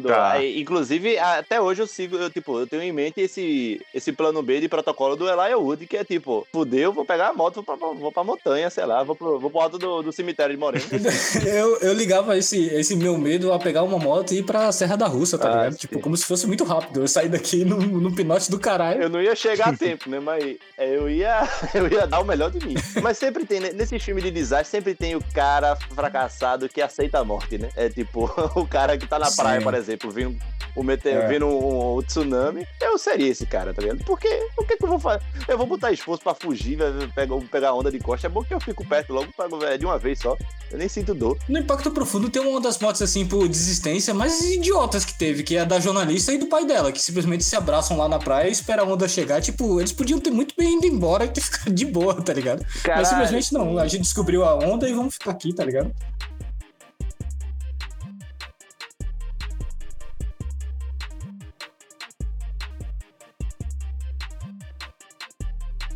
Eita. Aí, inclusive, até hoje eu sigo, eu, tipo, eu tenho em mente esse, esse plano B de protocolo do Elijah Wood, que é tipo, fudeu, vou pegar a moto, vou pra, vou pra montanha, sei lá, vou pro, vou pro alto do, do cemitério de Moreno. eu, eu ligava esse, esse meu medo a pegar uma moto e ir pra Serra da Russa, tá Ah, ligado? sim. Tipo, como se fosse muito rápido. Eu saí daqui no, no pinote do caralho. Eu não ia chegar a tempo, né? Mas eu ia, eu ia dar o melhor de mim. Mas sempre tem, né? nesse filme de desastre, sempre tem o cara fracassado que aceita a morte, né? É tipo, o cara que tá na praia, Sim. por exemplo, vindo, o meteoro, É. vindo um, um tsunami. Eu seria esse cara, tá ligado? Porque o que, que eu vou fazer? Eu vou botar esforço pra fugir, pegar, pegar onda de costa. É bom que eu fico perto logo pego, velho, de uma vez só. Eu nem sinto dor. No Impacto Profundo tem uma das mortes, assim, por desistência mais idiotas que teve, que é a da jornalista e do pai dela, que simplesmente se abraçam lá na praia e esperam a onda chegar. Tipo, eles podiam ter muito bem ido embora e ter ficado de boa, tá ligado? Mas simplesmente não. A gente descobriu a onda e vamos ficar aqui, tá ligado?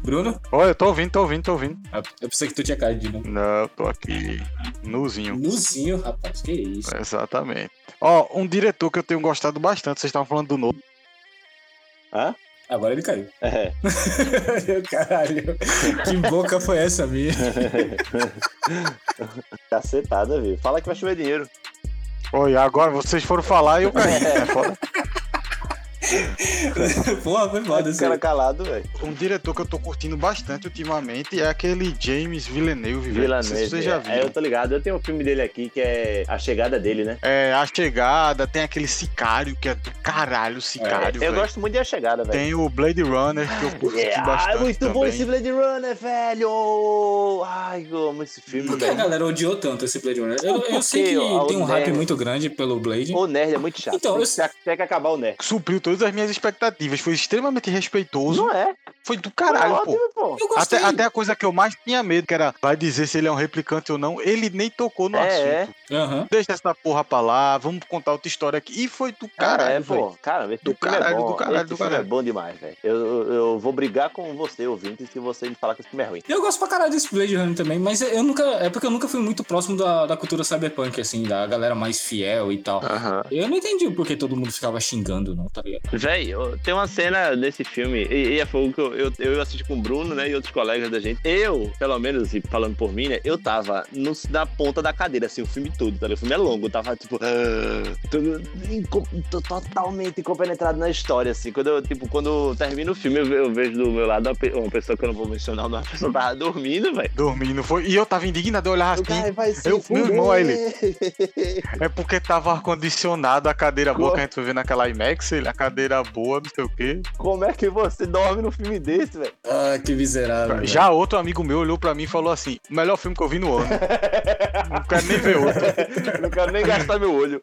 Bruno? Olha, eu tô ouvindo, tô ouvindo, tô ouvindo. Ah, Eu pensei que tu tinha caído de novo. Não, eu tô aqui nuzinho. Nuzinho, rapaz, que isso. Exatamente. Ó, um diretor que eu tenho gostado bastante, vocês estavam falando do novo. Hã? Agora ele caiu. É. Caralho, que boca foi essa minha? Cacetada, viu? Fala que vai chover dinheiro. Olha, agora vocês foram falar e eu caí. É foda. Porra, foi foda isso cara aí. calado, velho. Um diretor que eu tô curtindo bastante ultimamente é aquele James Villeneuve, sei se vocês já É, viram. eu tô ligado. Eu tenho um filme dele aqui que é A Chegada dele, né? É, A Chegada, tem aquele Sicário, que é do caralho, Sicário, eu velho. gosto muito de A Chegada, velho. Tem o Blade Runner, que eu curti É, bastante ah, muito também. bom esse Blade Runner, velho! Ai, eu amo esse filme, Por que a galera odiou tanto esse Blade Runner? Eu, eu sei que ó, tem um o hype nerd- muito grande pelo Blade. O nerd é muito chato. Então, tem, eu- que- tem que acabar o nerd. Supriu todas as minhas expectativas, foi extremamente respeitoso, Não é? foi do Foi caralho, pô. ótimo, pô. Eu gostei. Até, até a coisa que eu mais tinha medo, que era vai dizer se ele é um replicante ou não, ele nem tocou no É, assunto. Aham. Deixa essa porra pra lá, vamos contar outra história aqui. E foi do Cara, caralho, é, pô. Cara, esse Do filme caralho, é bom. do caralho, esse do filme caralho. é bom demais, velho. Eu, eu, eu vou brigar com você, ouvinte, se você me falar que esse filme é ruim. Eu gosto pra caralho desse Blade Runner também, mas eu nunca. É porque eu nunca fui muito próximo da, da cultura cyberpunk, assim, da galera mais fiel e tal. Aham. Eu não entendi por que todo mundo ficava xingando, não, tá ligado? Véi, tem uma cena desse filme, e, e é fogo que eu, eu, eu assisti com o Bruno, né, e outros colegas da gente. Eu, pelo menos, e falando por mim, né, eu tava no- na ponta da cadeira, assim, o filme todo, tá ligado? O filme é longo, eu tava, tipo, ah, tudo inco- tô totalmente compenetrado na história, assim. Quando eu, tipo, quando termina o filme, eu, eu vejo do meu lado uma, uma pessoa que eu não vou mencionar, uma pessoa tava dormindo, velho. Dormindo, foi. E eu tava indignado, eu olhava assim. eu- meu irmão, ele- É porque tava ar-condicionado, a cadeira boa que a gente foi ver naquela IMAX, ele- a cadeira boa, não sei o quê. Como é que você dorme num filme desse, velho? Ah, que miserável. Já outro amigo meu olhou pra mim e falou assim: o melhor filme que eu vi no ano. não quero nem ver outro. Não quero nem gastar meu olho.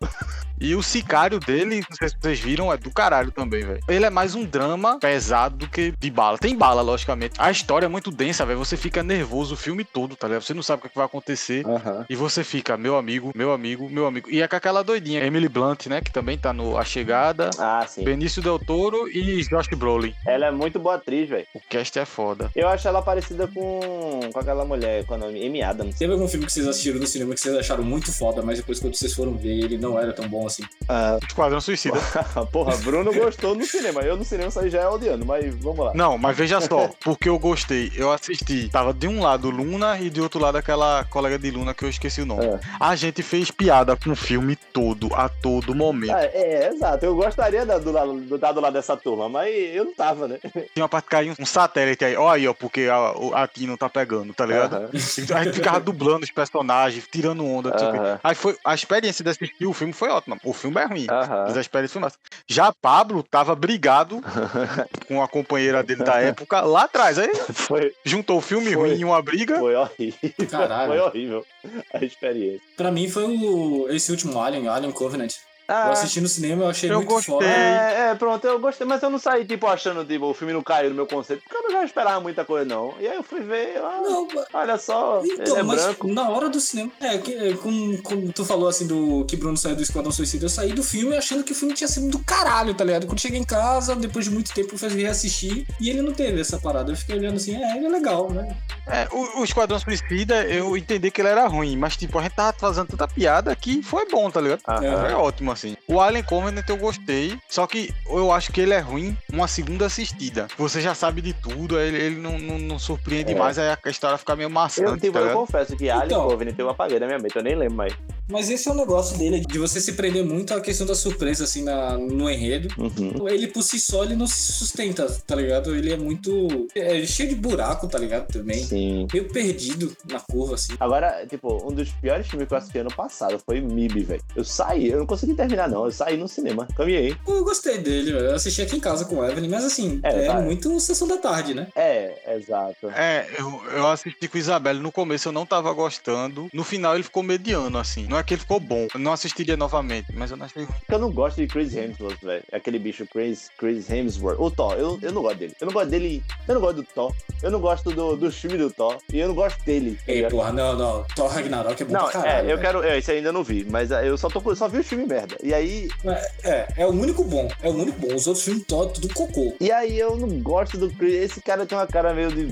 E o sicário dele, não sei se vocês viram, é do caralho também, velho. Ele é mais um drama pesado do que de bala. Tem bala, logicamente. A história é muito densa, velho. Você fica nervoso o filme todo, tá ligado? Você não sabe o que, é que vai acontecer. Aham. E você fica, meu amigo, meu amigo, meu amigo. E é com aquela doidinha, Emily Blunt, né? Que também tá no A Chegada. Ah, sim. Benício Del Toro e Josh Brolin. Ela é muito boa atriz, velho. O cast é foda. Eu acho ela parecida com, com aquela mulher, com o nome Amy Adams. Teve algum filme que vocês assistiram no cinema que vocês acharam muito foda, mas depois quando vocês foram ver, ele não era tão bom assim. Ah, Esquadrão Suicida. porra, Bruno gostou no cinema. Eu no cinema saí já é odiando, mas vamos lá. Não, mas veja só, porque eu gostei. Eu assisti. Tava de um lado Luna e de outro lado aquela colega de Luna que eu esqueci o nome. É. A gente fez piada com o filme todo, a todo momento. Ah, é, é, exato. Eu gostaria da- do, lado- do, estar do lado dessa turma, mas eu não tava, né? Tinha uma parte que caiu um satélite aí. Ó aí, ó, porque a, a tá pegando, tá ligado? Aham. A gente ficava dublando os personagens, tirando onda, quê. Aham. Aí foi, a experiência de assistir o filme foi ótima. O filme é ruim. Aham. Mas a experiência foi massa. Já Pablo tava brigado com a companheira dele da época lá atrás. Aí Foi, juntou o filme Foi. ruim em uma briga. foi horrível. Caralho. Foi horrível a experiência. Pra mim foi o, esse último Alien, Alien Covenant. Ah, Eu assisti no cinema, eu achei Eu muito gostei. foda. É, é, pronto, eu gostei, mas eu não saí, tipo, achando, tipo, o filme não caiu no meu conceito, porque eu não já esperava muita coisa, não. E aí eu fui ver, ah, Não, olha só, ele Então, é mas branco. na hora do cinema. É, que, é, como, como tu falou assim do que Bruno saiu do Esquadrão Suicida, eu saí do filme achando que o filme tinha sido do caralho, tá ligado? Quando cheguei em casa, depois de muito tempo, eu fui reassistir e ele não teve essa parada. Eu fiquei olhando assim, é, ele é legal, né? É, o, o Esquadrão Suicida, eu entendi que ele era ruim, mas tipo, a gente tava fazendo tanta piada que foi bom, tá ligado? Aham. Foi ótimo, assim. O Alien Covenant eu gostei, só que eu acho que ele é ruim uma segunda assistida. Você já sabe de tudo, ele, ele não, não, não surpreende É. mais, aí a história fica meio Eu, maçante, tipo, tá eu confesso que Alien Então. Covenant eu apaguei da minha mente, eu nem lembro mais. Mas esse é o negócio dele, de você se prender muito à questão da surpresa, assim, na, no enredo. Uhum. Ele por si só, ele não se sustenta, tá ligado? Ele é muito. É cheio de buraco, tá ligado? Também. Sim. Meio perdido na curva, assim. Agora, tipo, um dos piores filmes que eu assisti ano passado foi MIB, velho. Eu saí, eu não consegui terminar, não. Eu saí no cinema, caminhei. Eu gostei dele, velho. Eu assisti aqui em casa com o Evelyn, mas assim, É, é, tá. muito sessão da tarde, né? É, exato. É, eu, eu assisti com o Isabelle. No começo eu não tava gostando. No final ele ficou mediano, assim. Não é que ele ficou bom. Eu não assistiria novamente, mas eu não achei ruim. Eu não gosto de Chris Hemsworth, velho. Aquele bicho Chris, Chris Hemsworth. O Thor, eu, eu não gosto dele. Eu não gosto dele. Eu não gosto do Thor. Eu não gosto do, do filme do Thor. E eu não gosto dele. tá Ei, porra, não, não. Thor Ragnarok é bom Não, pra caralho. é, eu velho. quero. É, isso eu ainda não vi, mas é, eu só, tô, só vi o filme merda. E aí. É, é o único bom. É o único bom. Os outros filmes Thor, tudo cocô. E aí eu não gosto do Chris. Esse cara tem uma cara meio de.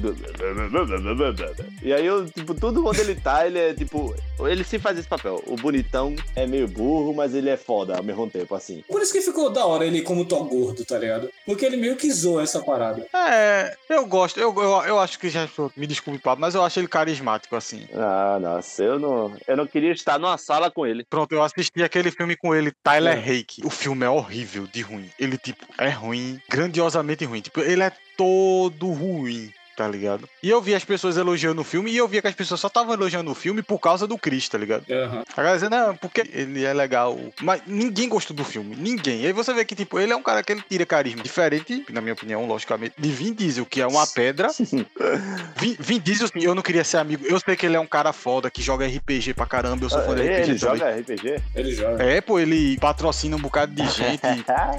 E aí eu, tipo, tudo onde ele tá, ele é tipo. Ele se faz esse papel. O bonitão é meio burro, mas ele é foda ao mesmo tempo, assim. Por isso que ficou da hora ele como Thor gordo, tá ligado? Porque ele meio que zoa essa parada. É, eu gosto. Eu, eu, eu acho que já. Me desculpe, Pablo, mas eu acho ele carismático, assim. Ah, nossa, eu não. Eu não queria estar numa sala com ele. Pronto, eu assisti aquele filme com ele, Tyler É. O filme é horrível de ruim. Ele, tipo, é ruim, grandiosamente ruim. Tipo, ele é todo ruim. Tá ligado? E eu vi as pessoas elogiando o filme e eu via que as pessoas só estavam elogiando o filme por causa do Chris, tá ligado? Aham. A galera dizendo, não, porque ele é legal. Mas ninguém gostou do filme. Ninguém. E aí você vê que, tipo, ele é um cara que ele tira carisma. Diferente, na minha opinião, logicamente, de Vin Diesel, que é uma pedra. Vin, Vin Diesel, assim, eu não queria ser amigo. Eu sei que ele é um cara foda, que joga RPG pra caramba. Eu sou fã de RPG ele também. joga RPG? Ele joga. É, pô, ele patrocina um bocado de gente.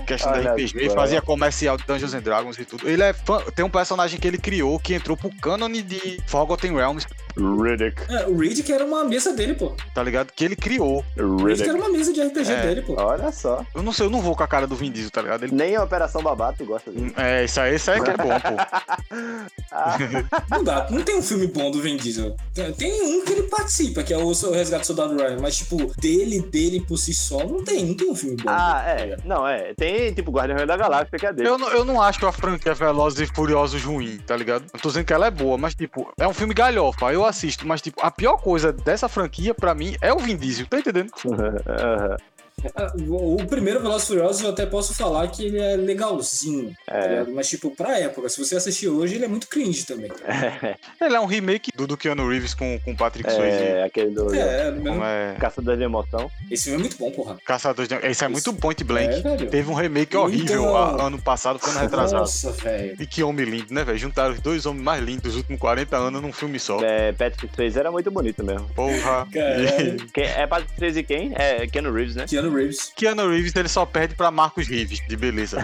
Questão Olha da RPG, fazia comercial de Dungeons and Dragons e tudo. Ele é fã, tem um personagem que ele criou que entrou pro cânone de Forgotten Realms, Riddick. É, o Reed que era uma mesa dele, pô. tá ligado? Que ele criou. O Reed que era Riddick. uma mesa de RPG É. dele, pô. Olha só. Eu não sei, eu não vou com a cara do Vin Diesel, tá ligado? Ele Nem a Operação Babá, tu gosta dele. É, isso aí, isso aí que é bom, pô. Ah, Não dá, não tem um filme bom do Vin Diesel. Tem, tem um que ele participa, que é o, o Resgate do Soldado Ryan, mas tipo, dele, dele por si só, não tem, não tem um filme bom. ah, é. ligado? Não, é. Tem, tipo, Guardião da Galáxia, que é dele. Eu não, eu não acho a franquia Velozes e Furiosos ruim, tá ligado? Tô dizendo que ela é boa, mas, tipo, é um filme galhofa, eu assisto, mas, tipo, a pior coisa dessa franquia, pra mim, é o Vin Diesel, tá entendendo? Ah, O primeiro Velozes e Furiosos eu até posso falar que ele é legalzinho, tá É. ligado? Mas tipo, pra época, se você assistir hoje, ele é muito cringe também. Ele é um remake do, do Keanu Reeves com o Patrick Swayze. É, aquele do É, mesmo- Como é? Caçador de Emoção. esse filme é muito bom, porra. Caçadores de... Esse é muito point blank. É. Teve um remake horrível Então- a- ano passado, foi ano retrasado. Nossa, velho. E que homem lindo, né, velho? Juntaram os dois homens mais lindos dos últimos 40 anos num filme só. É, Patrick Swayze era muito bonito mesmo. Porra. Quem, é Patrick Swayze quem? É Keanu Reeves, né? Keanu Keanu Reeves. Keanu Reeves ele só perde pra Marcos Reeves, de beleza.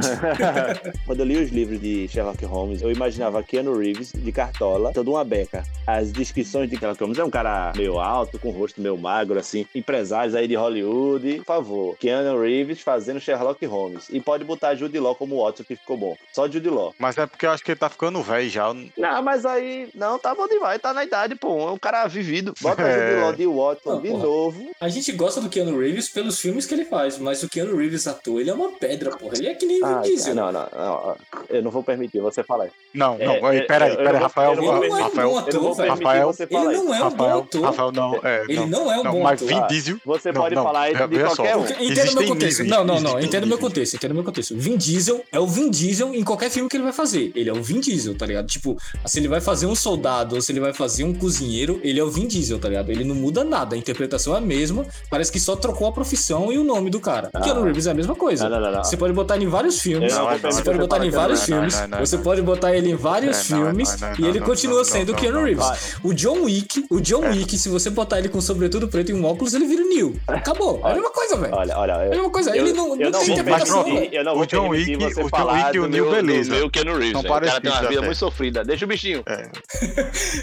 Quando eu li os livros de Sherlock Holmes, eu imaginava Keanu Reeves de cartola, toda uma beca. As descrições de Sherlock Holmes é um cara meio alto, com o rosto meio magro, assim, empresários aí de Hollywood. Por favor, Keanu Reeves fazendo Sherlock Holmes. E pode botar Jude Law como Watson, que ficou bom. Só Jude Law. Mas é porque eu acho que ele tá ficando velho já. Não, mas aí, não, tá bom demais, tá na idade, pô. É um cara vivido. Bota É. Jude Law de Watson Não, de porra. novo. A gente gosta do Keanu Reeves pelos filmes que ele faz, mas o Keanu Reeves ator, ele é uma pedra, porra. Ele é que nem o Ah, Vin Diesel. não, não, não. Eu não vou permitir você falar. Não, É, não, é, peraí, eu peraí, não vou- Rafael, Ele não é um Rafael, bom Eu não ator, velho. Rafael, você Ele não é um bom Rafael, ator. Rafael, não, é, Ele não, não é um não, bom mas ator. Vin Ah, Diesel, Você Não, pode não, falar isso de veja só. qualquer um. Entenda o meu contexto. níveis, Não, não, não. Entenda o meu contexto. Entenda o meu contexto. Vin Diesel é o Vin Diesel em qualquer filme que ele vai fazer. Ele é o Vin Diesel, tá ligado? Tipo, se ele vai fazer um soldado ou se ele vai fazer um cozinheiro, ele é o Vin Diesel, tá ligado? Ele não muda nada. A interpretação é a mesma. Parece que só trocou a profissão e o nome do cara. Ah. Keanu Reeves é a mesma coisa. Não, não, não, não. Você pode botar ele em vários filmes. Você pode botar ele em vários filmes. não, não, não, Você não. pode botar ele em vários É, não, filmes não, não, e ele não, continua não, sendo o não, Keanu não, Reeves. não. O John Wick, o John Wick, se você botar ele com sobretudo preto e um óculos, ele vira o Neil. Acabou. É a mesma coisa, velho. Olha, olha. É a mesma coisa. eu- Ele não, eu não não tem interpretação, O John Wick- o e o Neil, beleza. meu Keanu Reeves. O cara tem uma vida muito sofrida. Deixa o bichinho.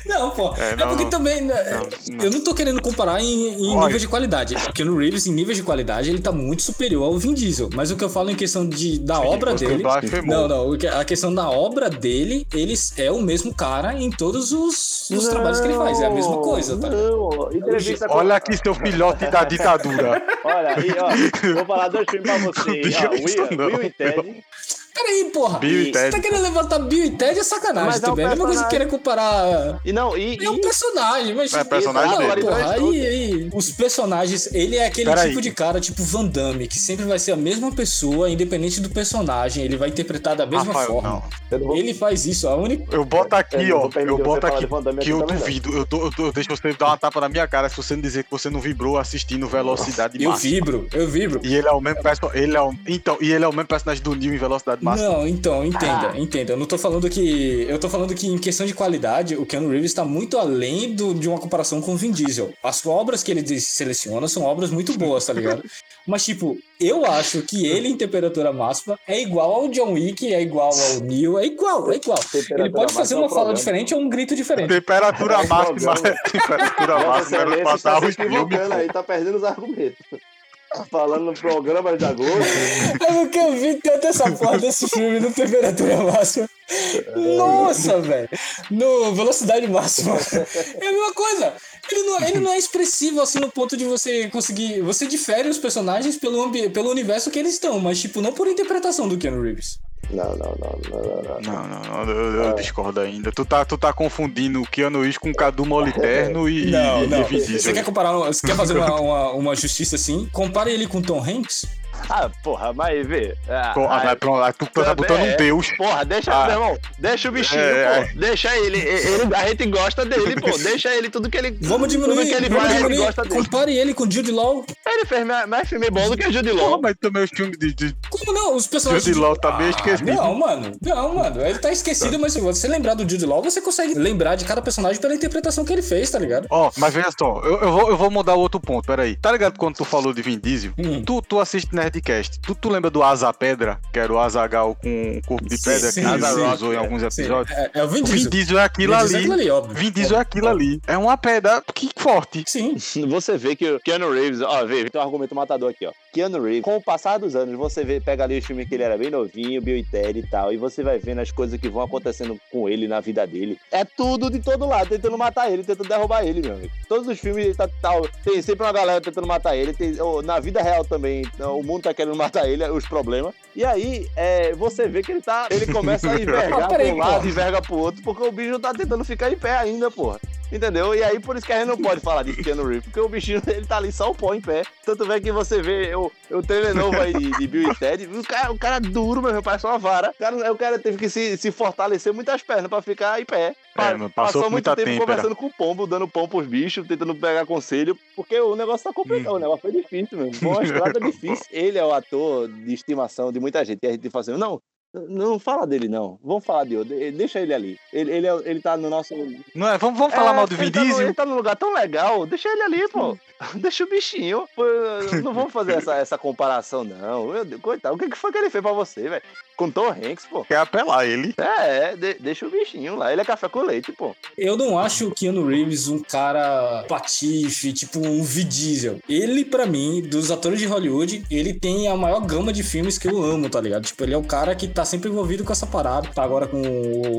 Não, pô. É, É, porque também. né. Eu não tô querendo comparar em, nível de qualidade. No Reeves, em nível de qualidade, ele tá muito superior ao Vin Diesel. Mas o que eu falo em questão de, da Sim, obra dele. Não, não. A questão da obra dele, ele é o mesmo cara em todos os, os trabalhos que ele faz. É a mesma coisa, tá? Não, entrevista com- Olha aqui seu filhote da ditadura. Olha, e, ó, vou falar dois filmes pra você. Ó, Will, não. Will e Ted. Peraí, porra. Bill e Você Ted. tá querendo levantar Bill e Ted é sacanagem Mas é um também. É a mesma coisa que personagem. querer comparar. E não, e. É um e- personagem, mas. É personagem não, dele. porra, aí, aí, os personagens, ele é aquele Peraí. tipo de cara, tipo Van Damme, que sempre vai ser a mesma pessoa, independente do personagem. Ele vai interpretar da mesma Rafael, forma. não. eu vou- Ele faz isso, a única. Eu boto Eu aqui, não ó. Eu você boto aqui que eu duvido. Eu, tô, eu, tô, deixa você dar uma tapa na minha cara se você não dizer que você não vibrou assistindo Velocidade Eu Máxima. vibro, eu vibro. E ele é o mesmo personagem. Ele é o... Então, e ele é o mesmo personagem do Neo em Velocidade Não, então, entenda, Ah. entenda. Eu não tô falando que. Eu tô falando que em questão de qualidade, o Keanu Reeves tá muito além do, de uma comparação com o Vin Diesel. As obras que ele seleciona são obras muito boas, tá ligado? Mas, tipo, eu acho que ele em temperatura máxima é igual ao John Wick, é igual ao Neo, é igual, é igual. Ele pode fazer uma fala diferente ou um grito diferente. Temperatura É máxima. Temperatura máxima era Excelência passar está se equivocando aí, tá perdendo os argumentos. Tá falando no programa de agosto. É porque eu vi tanto essa porra desse filme no temperatura máxima. Nossa, velho. No velocidade máxima. É a mesma coisa. Ele não, ele não é expressivo assim no ponto de você conseguir. Você difere os personagens pelo, pelo universo que eles estão, mas, tipo, não por interpretação do Keanu Reeves. Não, não, não, não, não, não. Não, não, não, eu, eu discordo ainda. Tu tá, tu tá confundindo o Keanu Reeves com o Cadu Moliterno e, Não, e não. Vin Diesel. Você quer comparar. Você quer fazer uma, uma, uma justiça assim? Compare ele com Tom Hanks. Ah, porra, mas vê. Ah, Pô, vai, pronto, aí tu tá também botando um é. Deus. Porra, deixa, Ah. meu irmão, deixa o bichinho, É, pô. Deixa ele, ele. A gente gosta dele, pô. Deixa ele tudo que ele. Vamos diminuir. Tudo que ele vamos faz, a gente diminuir. gosta dele. Compare ele com Jude Law. Ele fez mais, mais filme bom do que o Jude Pô, Law. mas também os filmes de, de Como não? Os personagens. Jude Law tá bem Ah, esquecido. Não, mano. Não, mano. Ele tá esquecido, mas se você lembrar do Jude Law, você consegue lembrar de cada personagem pela interpretação que ele fez, tá ligado? Ó, mas veja só, eu, eu vou, eu vou mudar o outro ponto, peraí. Tá ligado quando tu falou de Vin Diesel? Hum. Tu, tu assiste Nerdcast. Tu, tu lembra do Asa Pedra, que era o Azagal com um corpo de pedra sim, que ele sim. usou em alguns episódios? é, é o Vin O Vin Diesel. Diesel é aquilo Vin Diesel é ali. aquilo ali. Vin Diesel é aquilo ali. É uma pedra que forte. Sim. Você vê que o Keanu Reeves, ó, vê, tem um argumento matador aqui, ó. Keanu Reeves, com o passar dos anos, você vê, pega ali os filmes que ele era bem novinho, Bill e Ted e tal, e você vai vendo as coisas que vão acontecendo com ele na vida dele. É tudo de todo lado, tentando matar ele, tentando derrubar ele, meu amigo. Todos os filmes ele tá tal, tem sempre uma galera tentando matar ele, tem, na vida real também, o mundo tá querendo matar ele, os problemas. E aí, é, você vê que ele tá, ele começa a envergar Ah, pra um lado, enverga pro outro, porque o bicho tá tentando ficar em pé ainda, porra. Entendeu? E aí, por isso que a gente não pode falar de Keanu Reeves, porque o bichinho, ele tá ali só o pó em pé. Tanto é que você vê o, o trailer novo aí de, de Bill e Ted, o cara, o cara duro, meu, parece uma vara. O cara, o cara teve que se, se fortalecer muitas pernas pra ficar em pé. Pa- mano, passou muito tempo têmpera. conversando com o pombo, dando pão pros bichos, tentando pegar conselho, porque o negócio tá complicado, o negócio foi difícil mesmo. Foi uma estrada difícil. Ele é o ator de estimação de muita gente. E a gente fala assim, não, Não fala dele, não. Vamos falar de outro. Deixa ele ali. Ele, ele, é- ele tá no nosso. Não é? Vamos, vamos falar É, mal do Vin ele tá no-? Ele tá num lugar tão legal. Deixa ele ali, pô. Deixa o bichinho. Pô, não vamos fazer essa, essa comparação, não. Meu Deus, coitado. O que que foi que ele fez pra você, velho? Com Tom Hanks, pô. Quer apelar ele. É, é, de- deixa o bichinho lá. Ele é café com leite, pô. Eu não acho o Keanu Reeves um cara patife, tipo um Vin Diesel. Ele, pra mim, dos atores de Hollywood, ele tem a maior gama de filmes que eu amo, tá ligado? Tipo, ele é o cara que tá sempre envolvido com essa parada. Tá agora com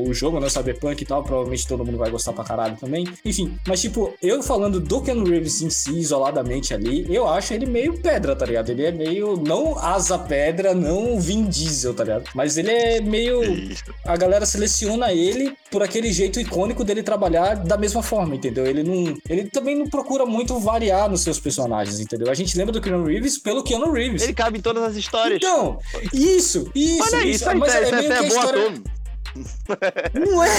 o jogo, né? Cyberpunk e tal. Provavelmente todo mundo vai gostar pra caralho também. Enfim, mas tipo, eu falando do Keanu Reeves em si, isoladamente ali, eu acho ele meio pedra, tá ligado? Ele é meio, não asa pedra, não Vin Diesel, tá ligado? Mas ele é meio a galera seleciona ele por aquele jeito icônico dele trabalhar da mesma forma, entendeu? Ele não, ele também não procura muito variar nos seus personagens, entendeu? A gente lembra do Keanu Reeves pelo Keanu Reeves. Ele cabe em todas as histórias. Então, isso, isso, Olha isso, isso, aí, mas é isso meio é que a bom história... Não é.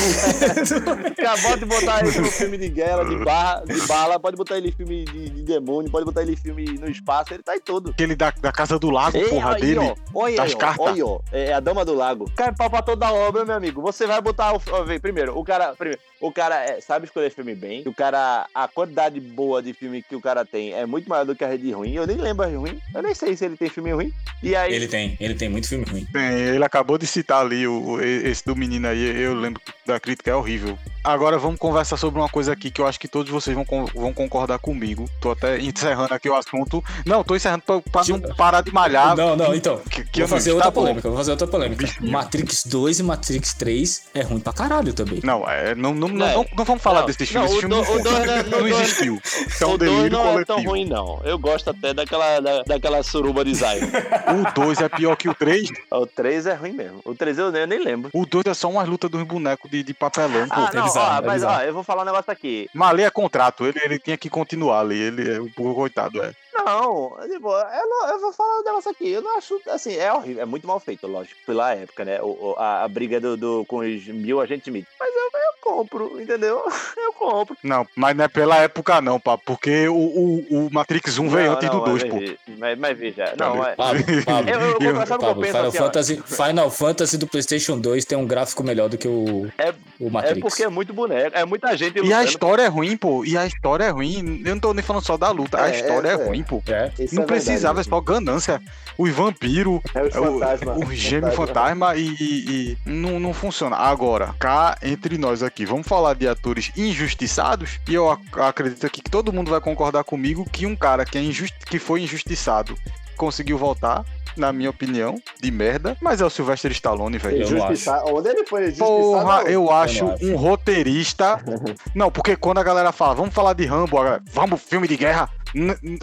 Acabou de botar ele no filme de guerra, de, barra, de bala, pode botar ele em filme de, de demônio, pode botar ele em filme no espaço, ele tá em tudo. Aquele da, da Casa do Lago, Ei, porra aí, dele. ó, olha das aí, cartas. olha, ó, é a Dama do Lago. Cai pau pra toda a obra, meu amigo. Você vai botar o. Ó, vem, primeiro, o cara. Primeiro, o cara é, sabe escolher filme bem. O cara. A quantidade boa de filme que o cara tem é muito maior do que a rede ruim. Eu nem lembro a ruim. Eu nem sei se ele tem filme ruim. E aí. Ele tem, ele tem muito filme ruim. Tem, ele acabou de citar ali o, o- esse do menino aí, eu lembro da crítica, é horrível. Agora vamos conversar sobre uma coisa aqui que eu acho que todos vocês vão, vão concordar comigo. Tô até encerrando aqui o assunto. Não, tô encerrando pra, pra não parar de malhar. não, não, então. Que, que vou fazer tá outra bom. polêmica, vou fazer outra polêmica. Matrix 2 e Matrix 3 é ruim pra caralho também. Não, é, não, não, não, É. não, não vamos falar Não, desses filmes. Esse o filme do- não, o dois não- não existiu. É o dois delírio não é tão coletivo. ruim, não. Eu gosto até daquela, da, daquela suruba de Zion. O 2 é pior que o 3. o 3 é ruim mesmo. O 3 eu nem, eu nem lembro. O 2 é só umas lutas dos bonecos de, de papelão, pô. Ah, é não, bizarro, ó, é mas ó, eu vou falar um negócio aqui. Mas ali é contrato, ele, ele tinha que continuar ali. Ele é o coitado, é. Não, tipo, eu, não, eu vou falar um negócio aqui. Eu não acho, assim, é horrível, é muito mal feito, lógico, pela época, né? O, a, a briga do, do- com os mil agentes Smith. Mas eu, eu compro, entendeu? Eu compro. Não, mas não é pela época, não, pá. Porque o, o, o Matrix 1 veio Não, antes não, do 2, mas pô. Mas, mas veja, não, é. Pablo, Pablo, Eu, eu, vou Eu- sabe o Final, assim? Fantasy, Final Fantasy do PlayStation 2 tem um gráfico melhor do que o, É- o É Matrix. porque é muito boneco, é muita gente E a história é ruim, pô. E a história é ruim. Eu não tô nem falando só da luta. A É, história é, é, ruim, pô. É. Isso não é precisava, é verdade, só ganância. Os vampiros, É os é o, fantasmas. o gêmeo fantasma e, e- e não, não funciona. Agora, cá entre nós aqui, vamos falar de atores injustiçados. E eu ac- acredito aqui que todo mundo vai concordar comigo que um cara que, é injusti que foi injustiçado conseguiu voltar, na minha opinião, de merda. Mas é o Sylvester Stallone, velho. Eu não Onde ele foi injustiçado? Porra, não. eu acho não acho. um roteirista. Não, porque quando a galera fala, vamos falar de Rambo, a galera, vamos, filme de guerra,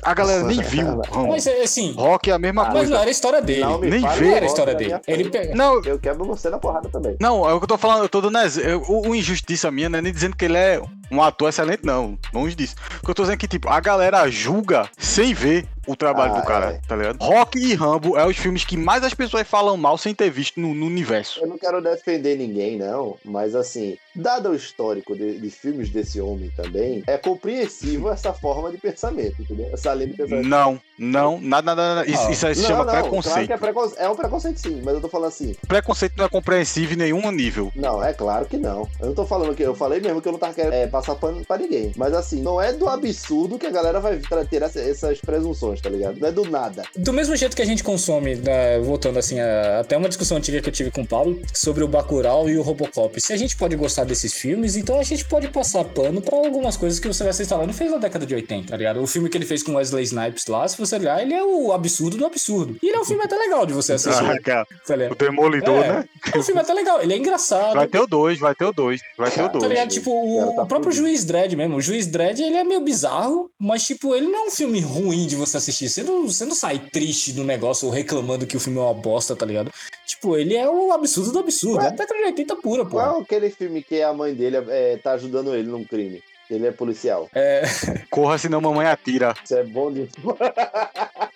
a galera nem viu Rambo. Mas é assim, Rock é a mesma mas coisa. não era a história dele. Não Não, nem vê. logo era a história dele. Ele pega... Não, Eu quebro você na porrada também. não, é o que eu tô falando, eu tô dando eu- o, o injustiça minha, não é nem dizendo que ele é um ator excelente, não. Longe disso. O que eu tô dizendo é que, tipo, a galera julga sem ver o trabalho Ah, do cara, é. tá ligado? Rock e Rambo é os filmes que mais as pessoas falam mal sem ter visto no, no universo. Eu não quero defender ninguém, não, mas assim, dado o histórico de, de filmes desse homem também, é compreensível essa forma de pensamento, entendeu? Essa linha de pensamento. Não, não, nada, nada, nada. Isso, Ah, isso aí se Não, chama não, Claro preconceito. que é, preconce... é um preconceito sim, mas eu tô falando assim, Preconceito não é compreensível em nenhum nível. não, é claro que não. Eu não tô falando que eu falei mesmo que eu não tava querendo é, passar pano pra ninguém. Mas assim, não é do absurdo que a galera vai ter essa- essas presunções, tá ligado? Não é do nada. Do mesmo jeito que a gente consome, né, voltando assim, a- até uma discussão antiga que eu tive com o Paulo sobre o Bacurau e o Robocop. Se a gente pode gostar desses filmes, então a gente pode passar pano pra algumas coisas que o Sylvester Stallone fez na década de 80, tá ligado? O filme que ele fez com Wesley Snipes lá, se você olhar, ele é o absurdo do absurdo. E ele é um filme até legal de você assistir, Ah, cara, tá o? Demolidor, É, né? O filme é até legal, ele é engraçado. Vai ter o 2, vai ter o 2, vai ter o Tá 2. ligado? Tipo, o, tá o próprio. Juiz Dredd mesmo. O Juiz Dredd, ele é meio bizarro, mas, tipo, ele não é um filme ruim de você assistir. Você não, você não sai triste do negócio ou reclamando que o filme é uma bosta, tá ligado? Tipo, ele é o absurdo do absurdo. Ué? É década de 80 pura, pô. Qual é aquele filme que a mãe dele é, tá ajudando ele num crime? Ele é policial. É, Corra, senão mamãe atira. Isso é bom de.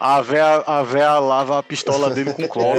A véia, a véia lava a pistola dele com é, cloro.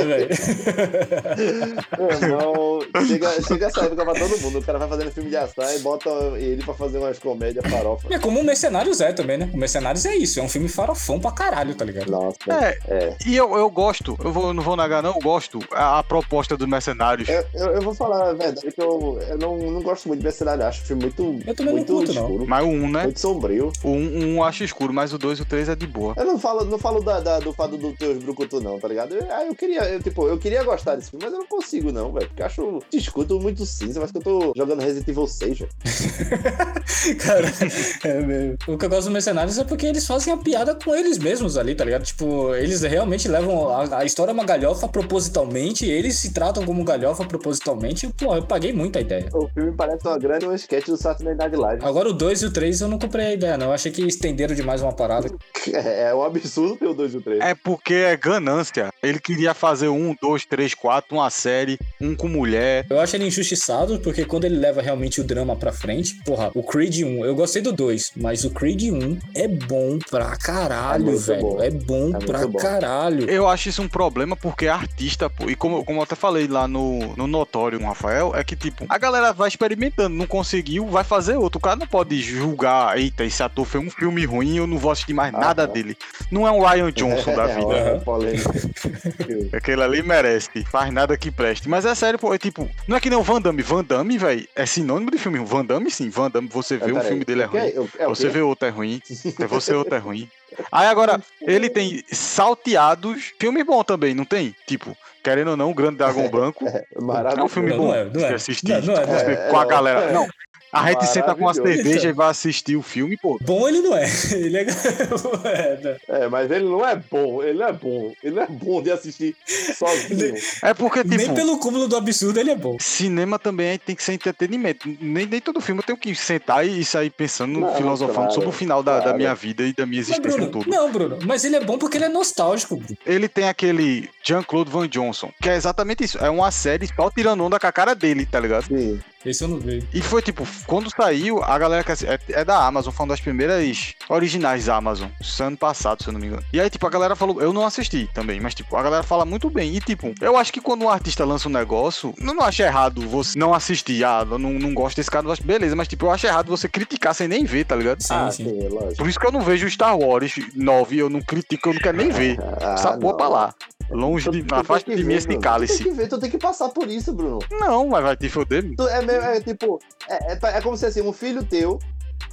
Meu irmão, Chega, chega essa época pra todo mundo. O cara vai fazendo filme de ação e bota ele pra fazer umas comédias farofa. É como o Mercenários é também, né? O Mercenários é isso, é um filme farofão pra caralho, tá ligado? Nossa. É, É. e eu, eu gosto, eu vou, não vou negar não, eu gosto a, a proposta dos mercenários. Eu, eu, eu vou falar a verdade que eu, eu não, não gosto muito de cenário. Acho o filme muito, Eu também não muito curto, não. escuro, Mas o 1, né? muito sombrio. O 1 um, um acho escuro, mas o 2 e o 3 é de boa. Eu não falo, não falo da, da- do fato do teus brucutu, não, tá ligado? Eu, ah, eu queria, eu, tipo, eu queria gostar desse filme, mas eu não consigo, não, velho. Porque eu acho, te escuto muito cinza, mas que eu tô jogando Resident Evil 6, velho. Cara, é mesmo. o que eu gosto dos mercenários é porque eles fazem a piada com eles mesmos ali, tá ligado? Tipo, eles realmente levam a, a história é uma galhofa propositalmente, eles se tratam como galhofa propositalmente. e, Pô, eu paguei muita ideia. O filme parece uma grande um sketch do Saturday Night Live. Agora o 2 e o 3 eu não comprei a ideia, não. Eu achei que estenderam demais uma parada. É, é um absurdo ter o 2 e o 3. É porque é ganância. Ele queria fazer um, dois, três, quatro, uma série, um com mulher. Eu acho ele injustiçado, porque quando ele leva realmente o drama pra frente, porra, o Creed 1, eu gostei do 2, mas o Creed 1 é bom pra É caralho, muito velho. bom. É bom É pra bom. caralho. Eu acho isso um problema porque é artista, pô. E como, como eu até falei lá no, no Notório Rafael, é que, tipo, a galera vai experimentando, não conseguiu, vai fazer outro. O cara não pode julgar, eita, esse ator fez um filme ruim, eu não vou assistir mais nada Aham. Dele. Não é um Ryan Johnson da vida. É. Aquele ali merece, faz nada que preste. Mas é sério, pô, é tipo, não é que nem o Van Damme. Van Damme, velho, é sinônimo de filme. Van Damme, sim. Van Damme, você vê um filme dele é quê? ruim. Eu- é Você vê outro é ruim. é Você outro é ruim. Aí agora, ele tem salteados. Filme bom também, não tem? Tipo, querendo ou não, o Grande Dragão Branco. É Maravilhoso. um filme bom. não é, não é. Assistir Não, não é, é. com a É, galera. é. Não. A gente senta com uma Maravilhoso. cerveja e vai assistir o filme, pô. Bom ele não é. Ele é. é? É, mas ele não é bom, ele não é bom. Ele não é bom de assistir sozinho. É porque, tipo. Nem pelo cúmulo do absurdo ele é bom. Cinema também tem que ser entretenimento. Nem, nem todo filme eu tenho que sentar e sair pensando, Não, filosofando claro, sobre o final da, da claro. minha vida e da minha Mas, existência Bruno, toda. não, Bruno, mas ele é bom porque ele é nostálgico, Bruno. Ele tem aquele Jean-Claude Van Johnson, que é exatamente isso. É uma série só tirando onda com a cara dele, tá ligado? Sim. Esse eu não vi. E foi tipo, quando saiu, a galera que é, é da Amazon, foi uma das primeiras originais da Amazon, isso é ano passado, se eu não me engano. E aí, tipo, a galera falou, eu não assisti também, mas tipo, a galera fala muito bem. E tipo, eu acho que quando um artista lança um negócio, eu não acho errado você não assistir. Ah, eu não, não gosto desse cara, não gosto. Beleza, mas tipo, eu acho errado você criticar sem nem ver, tá ligado? Sim, ah, sim. sim, lógico. Por isso que eu não vejo Star Wars 9, eu não critico, eu não quero nem ver. Ah, Essa porra pra lá. Longe de. tem Afasta de mim esse Bruno. Tu cálice. tem que ver, tu tem que passar por isso, Bruno. Não, mas vai te foder. É, meio- é tipo, é, é, é como se assim, um filho teu,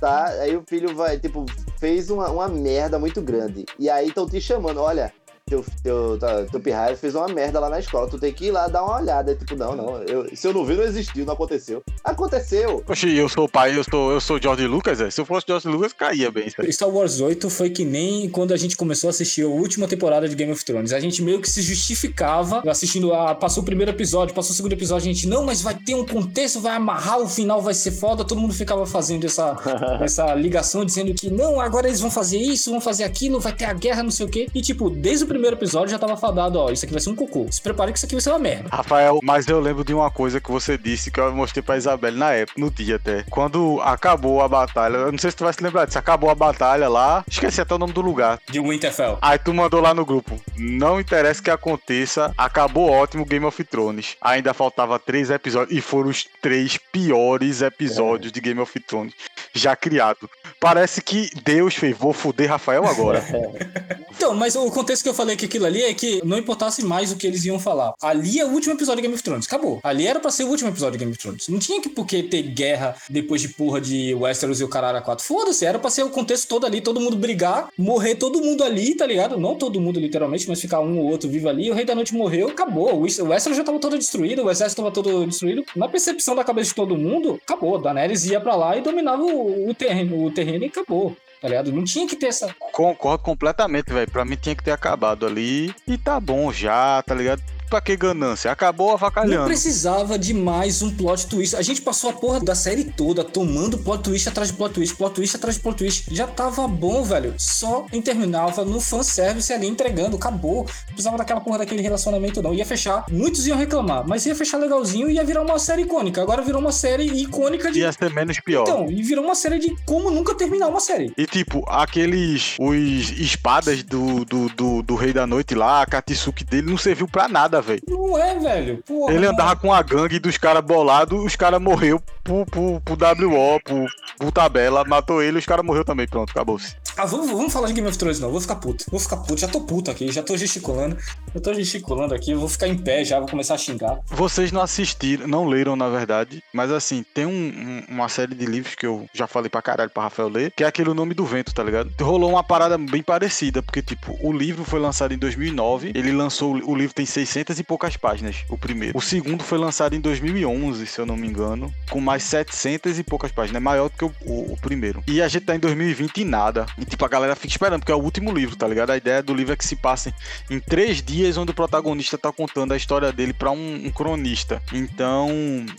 tá? Aí o filho vai, tipo, fez uma, uma merda muito grande. E aí estão te chamando, olha. Teu, teu, teu pirraia fez uma merda lá na escola, tu tem que ir lá dar uma olhada. Tipo, não, não, eu- se eu não vi, não existiu, não aconteceu. Aconteceu! Oxi, eu sou o pai, eu sou, eu sou George Lucas, é. Se eu fosse George Lucas, caía bem. aí. Star Wars 8 foi que nem quando a gente começou a assistir a última temporada de Game of Thrones. A gente meio que se justificava assistindo a. Passou o primeiro episódio, passou o segundo episódio, a gente, não, mas vai ter um contexto, vai amarrar, o final vai ser foda. Todo mundo ficava fazendo essa, essa ligação, dizendo que não, agora eles vão fazer isso, vão fazer aquilo, vai ter a guerra, não sei o quê. E tipo, desde o primeiro episódio já tava fadado, ó, isso aqui vai ser um cocô. Se prepare que isso aqui vai ser uma merda. Rafael, mas eu lembro de uma coisa que você disse que eu mostrei pra Isabelle na época, no dia até. Quando acabou a batalha, eu não sei se tu vai se lembrar disso, acabou a batalha lá, esqueci até o nome do lugar. De Winterfell. Aí tu mandou lá no grupo, não interessa que aconteça, acabou ótimo Game of Thrones. Ainda faltava três episódios, e foram os três piores episódios de Game of Thrones já criado. Parece que Deus fez, vou foder Rafael agora. Então, mas o contexto que eu falei que aquilo ali é que não importasse mais o que eles iam falar. Ali é o último episódio de Game of Thrones. Acabou. Ali era pra ser o último episódio de Game of Thrones. Não tinha que por que ter guerra depois de porra de Westeros e o caralho a quatro. Foda-se, era pra ser o contexto todo ali, todo mundo brigar, morrer todo mundo ali, tá ligado? Não todo mundo literalmente, mas ficar um ou outro vivo ali. O Rei da Noite morreu, acabou. O Westeros já tava todo destruído, o exército tava todo destruído. Na percepção da cabeça de todo mundo, acabou. Daenerys ia pra lá e dominava o, o terreno, o terreno e acabou. Tá ligado? Não tinha que ter essa. Concordo completamente, velho. Pra mim tinha que ter acabado ali. E tá bom já, tá ligado? Pra que ganância? Acabou Não avacalhando. precisava de mais um plot twist. A gente passou a porra da série toda tomando plot twist atrás de plot twist, plot twist atrás de plot twist. Já tava bom, velho. Só terminava no fanservice ali entregando, acabou. Não precisava daquela porra daquele relacionamento, não. Ia fechar. Muitos iam reclamar, mas ia fechar legalzinho e ia virar uma série icônica. Agora virou uma série icônica de. Ia ser menos pior. Então, e virou uma série de como nunca terminar uma série. E tipo, aqueles. Os espadas do, do, do, do Rei da Noite lá, a Katsuki dele não serviu pra nada, nada, velho. Não é, velho. Porra, Ele mano. andava com a gangue dos caras bolados, os caras morreu pro, pro, pro WO, pro, pro tabela, matou ele, os caras morreu também. Pronto, acabou-se. Ah, vamos, vamos falar de Game of Thrones, não. Vou ficar puto. Vou ficar puto. Já tô puto aqui, já tô gesticulando. Eu tô gesticulando aqui, vou ficar em pé já, vou começar a xingar. Vocês não assistiram, não leram, na verdade, mas assim, tem um- um- uma série de livros que eu já falei pra caralho pra Rafael ler, que é aquele O Nome do Vento, tá ligado? Rolou uma parada bem parecida, porque, tipo, o livro foi lançado em 2009, ele lançou, o livro tem 600 e poucas páginas, o primeiro. O segundo foi lançado em 2011, se eu não me engano, com mais 700 e poucas páginas, é maior do que o, o- o primeiro. E a gente tá em 2020 e nada. Tipo, a galera fica esperando, porque é o último livro, tá ligado? A ideia do livro é que se passe em três dias, onde o protagonista tá contando a história dele pra um, um cronista. Então,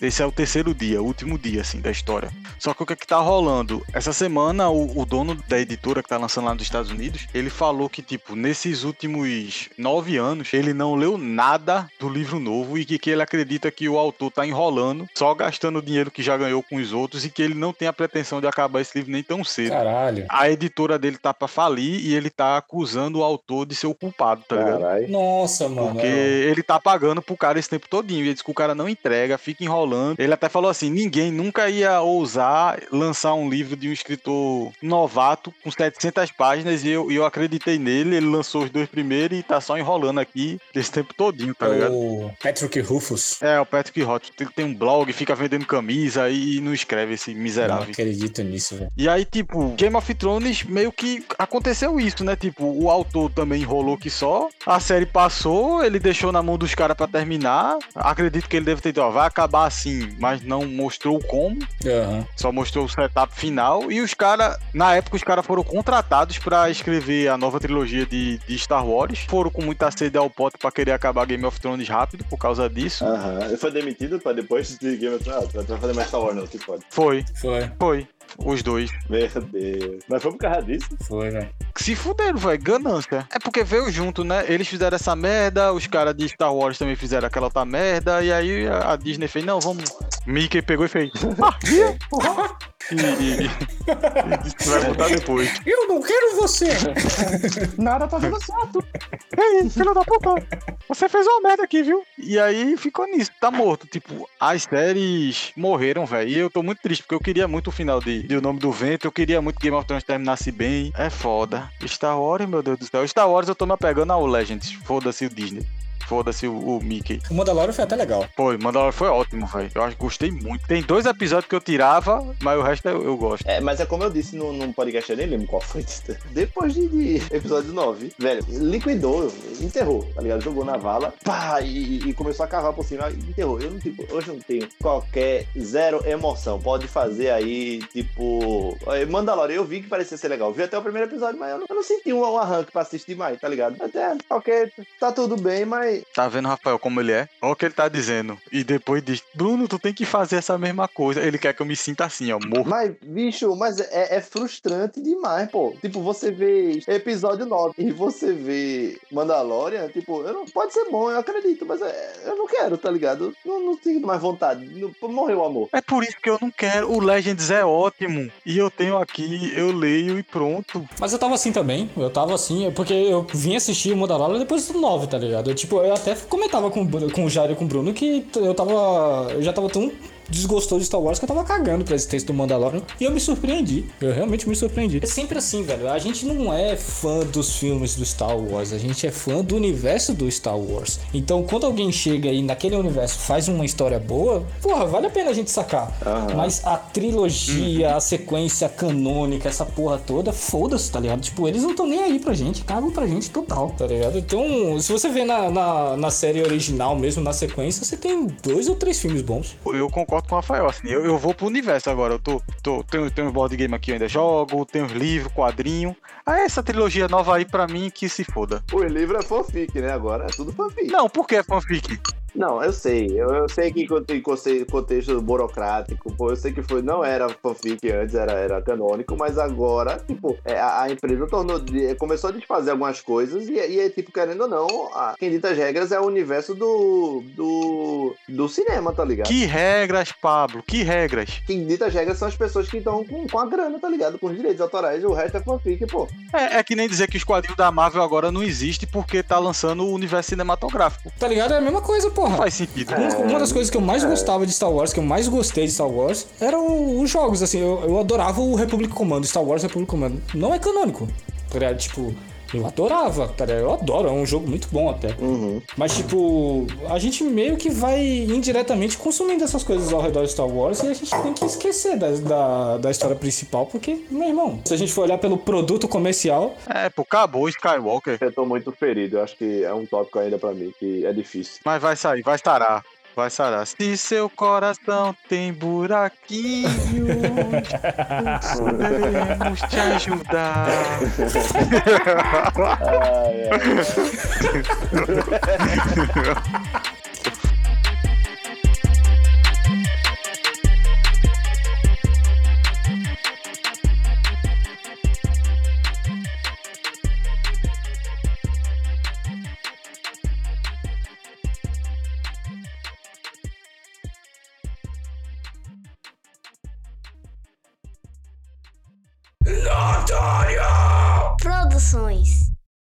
esse é o terceiro dia, o último dia, assim, da história. Só que o que é que tá rolando? Essa semana, o, o dono da editora que tá lançando lá nos Estados Unidos, ele falou que, tipo, nesses últimos nove anos, ele não leu nada do livro novo e que, que ele acredita que o autor tá enrolando, só gastando o dinheiro que já ganhou com os outros e que ele não tem a pretensão de acabar esse livro nem tão cedo. Caralho. A editora dele tá pra falir e ele tá acusando o autor de ser o culpado, tá ligado? Caralho. Nossa, mano. Porque é- ele tá pagando pro cara esse tempo todinho. E ele diz que o cara não entrega, fica enrolando. Ele até falou assim: ninguém nunca ia ousar lançar um livro de um escritor novato com 700 páginas. E eu, e eu acreditei nele. Ele lançou os dois primeiros e tá só enrolando aqui esse tempo todinho, tá ligado? o Patrick Rufus. É, o Patrick Hot. Ele tem um blog, fica vendendo camisa e não escreve esse Não miserável. acredito nisso, velho. E aí, tipo, Game of Thrones meio que aconteceu isso, né? Tipo, o autor também enrolou que só. A série passou, ele deixou na mão dos caras pra terminar. Acredito que ele deve ter dito, ó, vai acabar assim, mas não mostrou como. Aham. Só mostrou o setup final. E os caras, na época, os caras foram contratados pra escrever a nova trilogia de, de Star Wars. Foram com muita sede ao pote pra querer acabar Game of Thrones rápido por causa disso. Aham. Ele foi demitido pra depois de Game of Thrones. Ah, vai fazer mais Star Wars, não, que pode. Foi, Foi, foi. Os dois. Meu Deus. Mas foi por causa disso? foi, velho. Se fuderam, velho. Ganância. É porque veio junto, né? Eles fizeram essa merda, os caras de Star Wars também fizeram aquela outra merda, e aí a Disney fez, não, vamos. Mickey pegou e fez. Ah, porra. E, e, e disse vai botar depois. Eu não quero você! Nada tá dando certo. Ei, filho da puta. Você fez uma merda aqui, viu? E aí ficou nisso, tá morto. Tipo, as séries morreram, velho. E eu tô muito triste, porque eu queria muito o final de, de O Nome do Vento, eu queria muito que Game of Thrones terminasse bem. É foda. Star Wars, meu Deus do céu. Star Wars eu tô me apegando ao Legends. Foda-se o Disney. Foda-se o, o Mickey. O Mandalorian foi até legal. Foi, Mandalorian foi ótimo, velho. Eu acho que gostei muito. Tem dois episódios que eu tirava, mas o resto eu, eu gosto. É, mas é como eu disse no, num podcast, eu nem lembro qual foi. Depois de, de episódio 9, velho, liquidou, enterrou, tá ligado? Jogou na vala, pá, e, e começou a cavar por cima, enterrou. Eu não, tipo, hoje não tenho qualquer zero emoção. Pode fazer aí, tipo. eh, Mandalorian, eu vi que parecia ser legal. Vi até o primeiro episódio, mas eu não, eu não senti um, um arranque pra assistir mais, tá ligado? Até, ok, tá tudo bem, mas Tá vendo, Rafael, como ele é? Olha o que ele tá dizendo. E depois diz, Bruno, tu tem que fazer essa mesma coisa. Ele quer que eu me sinta assim, ó, morto. Mas, bicho, mas é, é frustrante demais, pô. Tipo, você vê episódio 9 e você vê Mandalorian, tipo, eu não, pode ser bom, eu acredito, mas é, eu não quero, tá ligado? Não, não tenho mais vontade. Não, morreu o amor. É por isso que eu não quero. O Legends é ótimo. E eu tenho aqui, eu leio e pronto. Mas eu tava assim também. Eu tava assim, porque eu vim assistir o Mandalorian depois do 9, tá ligado? Eu, tipo, eu até comentava com, com o Jair e com o Bruno que eu tava. Eu já tava tão desgostoso de Star Wars que eu tava cagando pra existência do Mandalorian. E eu me surpreendi. Eu realmente me surpreendi. É sempre assim, velho. A gente não é fã dos filmes do Star Wars. A gente é fã do universo do Star Wars. Então, quando alguém chega aí naquele universo faz uma história boa, porra, vale a pena a gente sacar. Aham. Mas a trilogia, a sequência canônica, essa porra toda, foda-se, tá ligado? Tipo, eles não estão nem aí pra gente, cagam pra gente total, tá ligado? Então, se você vê na, na, na série original mesmo, na sequência, você tem dois ou três filmes bons. Eu concordo com o Rafael, assim. Eu, eu vou pro universo agora. Eu tô. tô tenho, tenho um board game aqui, eu ainda jogo, tenho os livros, quadrinho. Ah, essa trilogia nova aí, pra mim, que se foda. O livro é fanfic, né? Agora é tudo fanfic. Não, por que é fanfic? Não, eu sei. Eu, eu sei que conce- contexto burocrático, pô, eu sei que foi, não era fanfic antes, era, era canônico, mas agora, tipo, é, a, a empresa tornou, de- começou a desfazer algumas coisas e, e é, tipo, querendo ou não, a, quem dita as regras é o universo do, do, do cinema, tá ligado? Que regras, Pablo? Que regras? Quem dita as regras são as pessoas que estão com, com a grana, tá ligado? Com os direitos autorais, o resto é fanfic, pô. É, é que nem dizer que os quadrinhos da Marvel agora não existem porque tá lançando o universo cinematográfico. Tá ligado? É a mesma coisa, Não porra. faz sentido. Uma- Uma das coisas que eu mais gostava de Star Wars, que eu mais gostei de Star Wars, eram os jogos, assim. Eu, eu adorava o Republic Commando, Star Wars Republic Commando. Não é canônico, tá ligado? Tipo, eu adorava, tá ligado? Eu adoro, é um jogo muito bom até. Uhum. Mas, tipo, a gente meio que vai indiretamente consumindo essas coisas ao redor de Star Wars e a gente tem que esquecer da, da, da história principal, porque, meu irmão, se a gente for olhar pelo produto comercial, É, pô, acabou o Skywalker. Eu tô muito ferido, eu acho que é um tópico ainda pra mim, que é difícil. Mas vai sair, vai sarar. Vai sarar. Se seu coração tem buraquinhos, podemos te ajudar. Ai, ai. Produções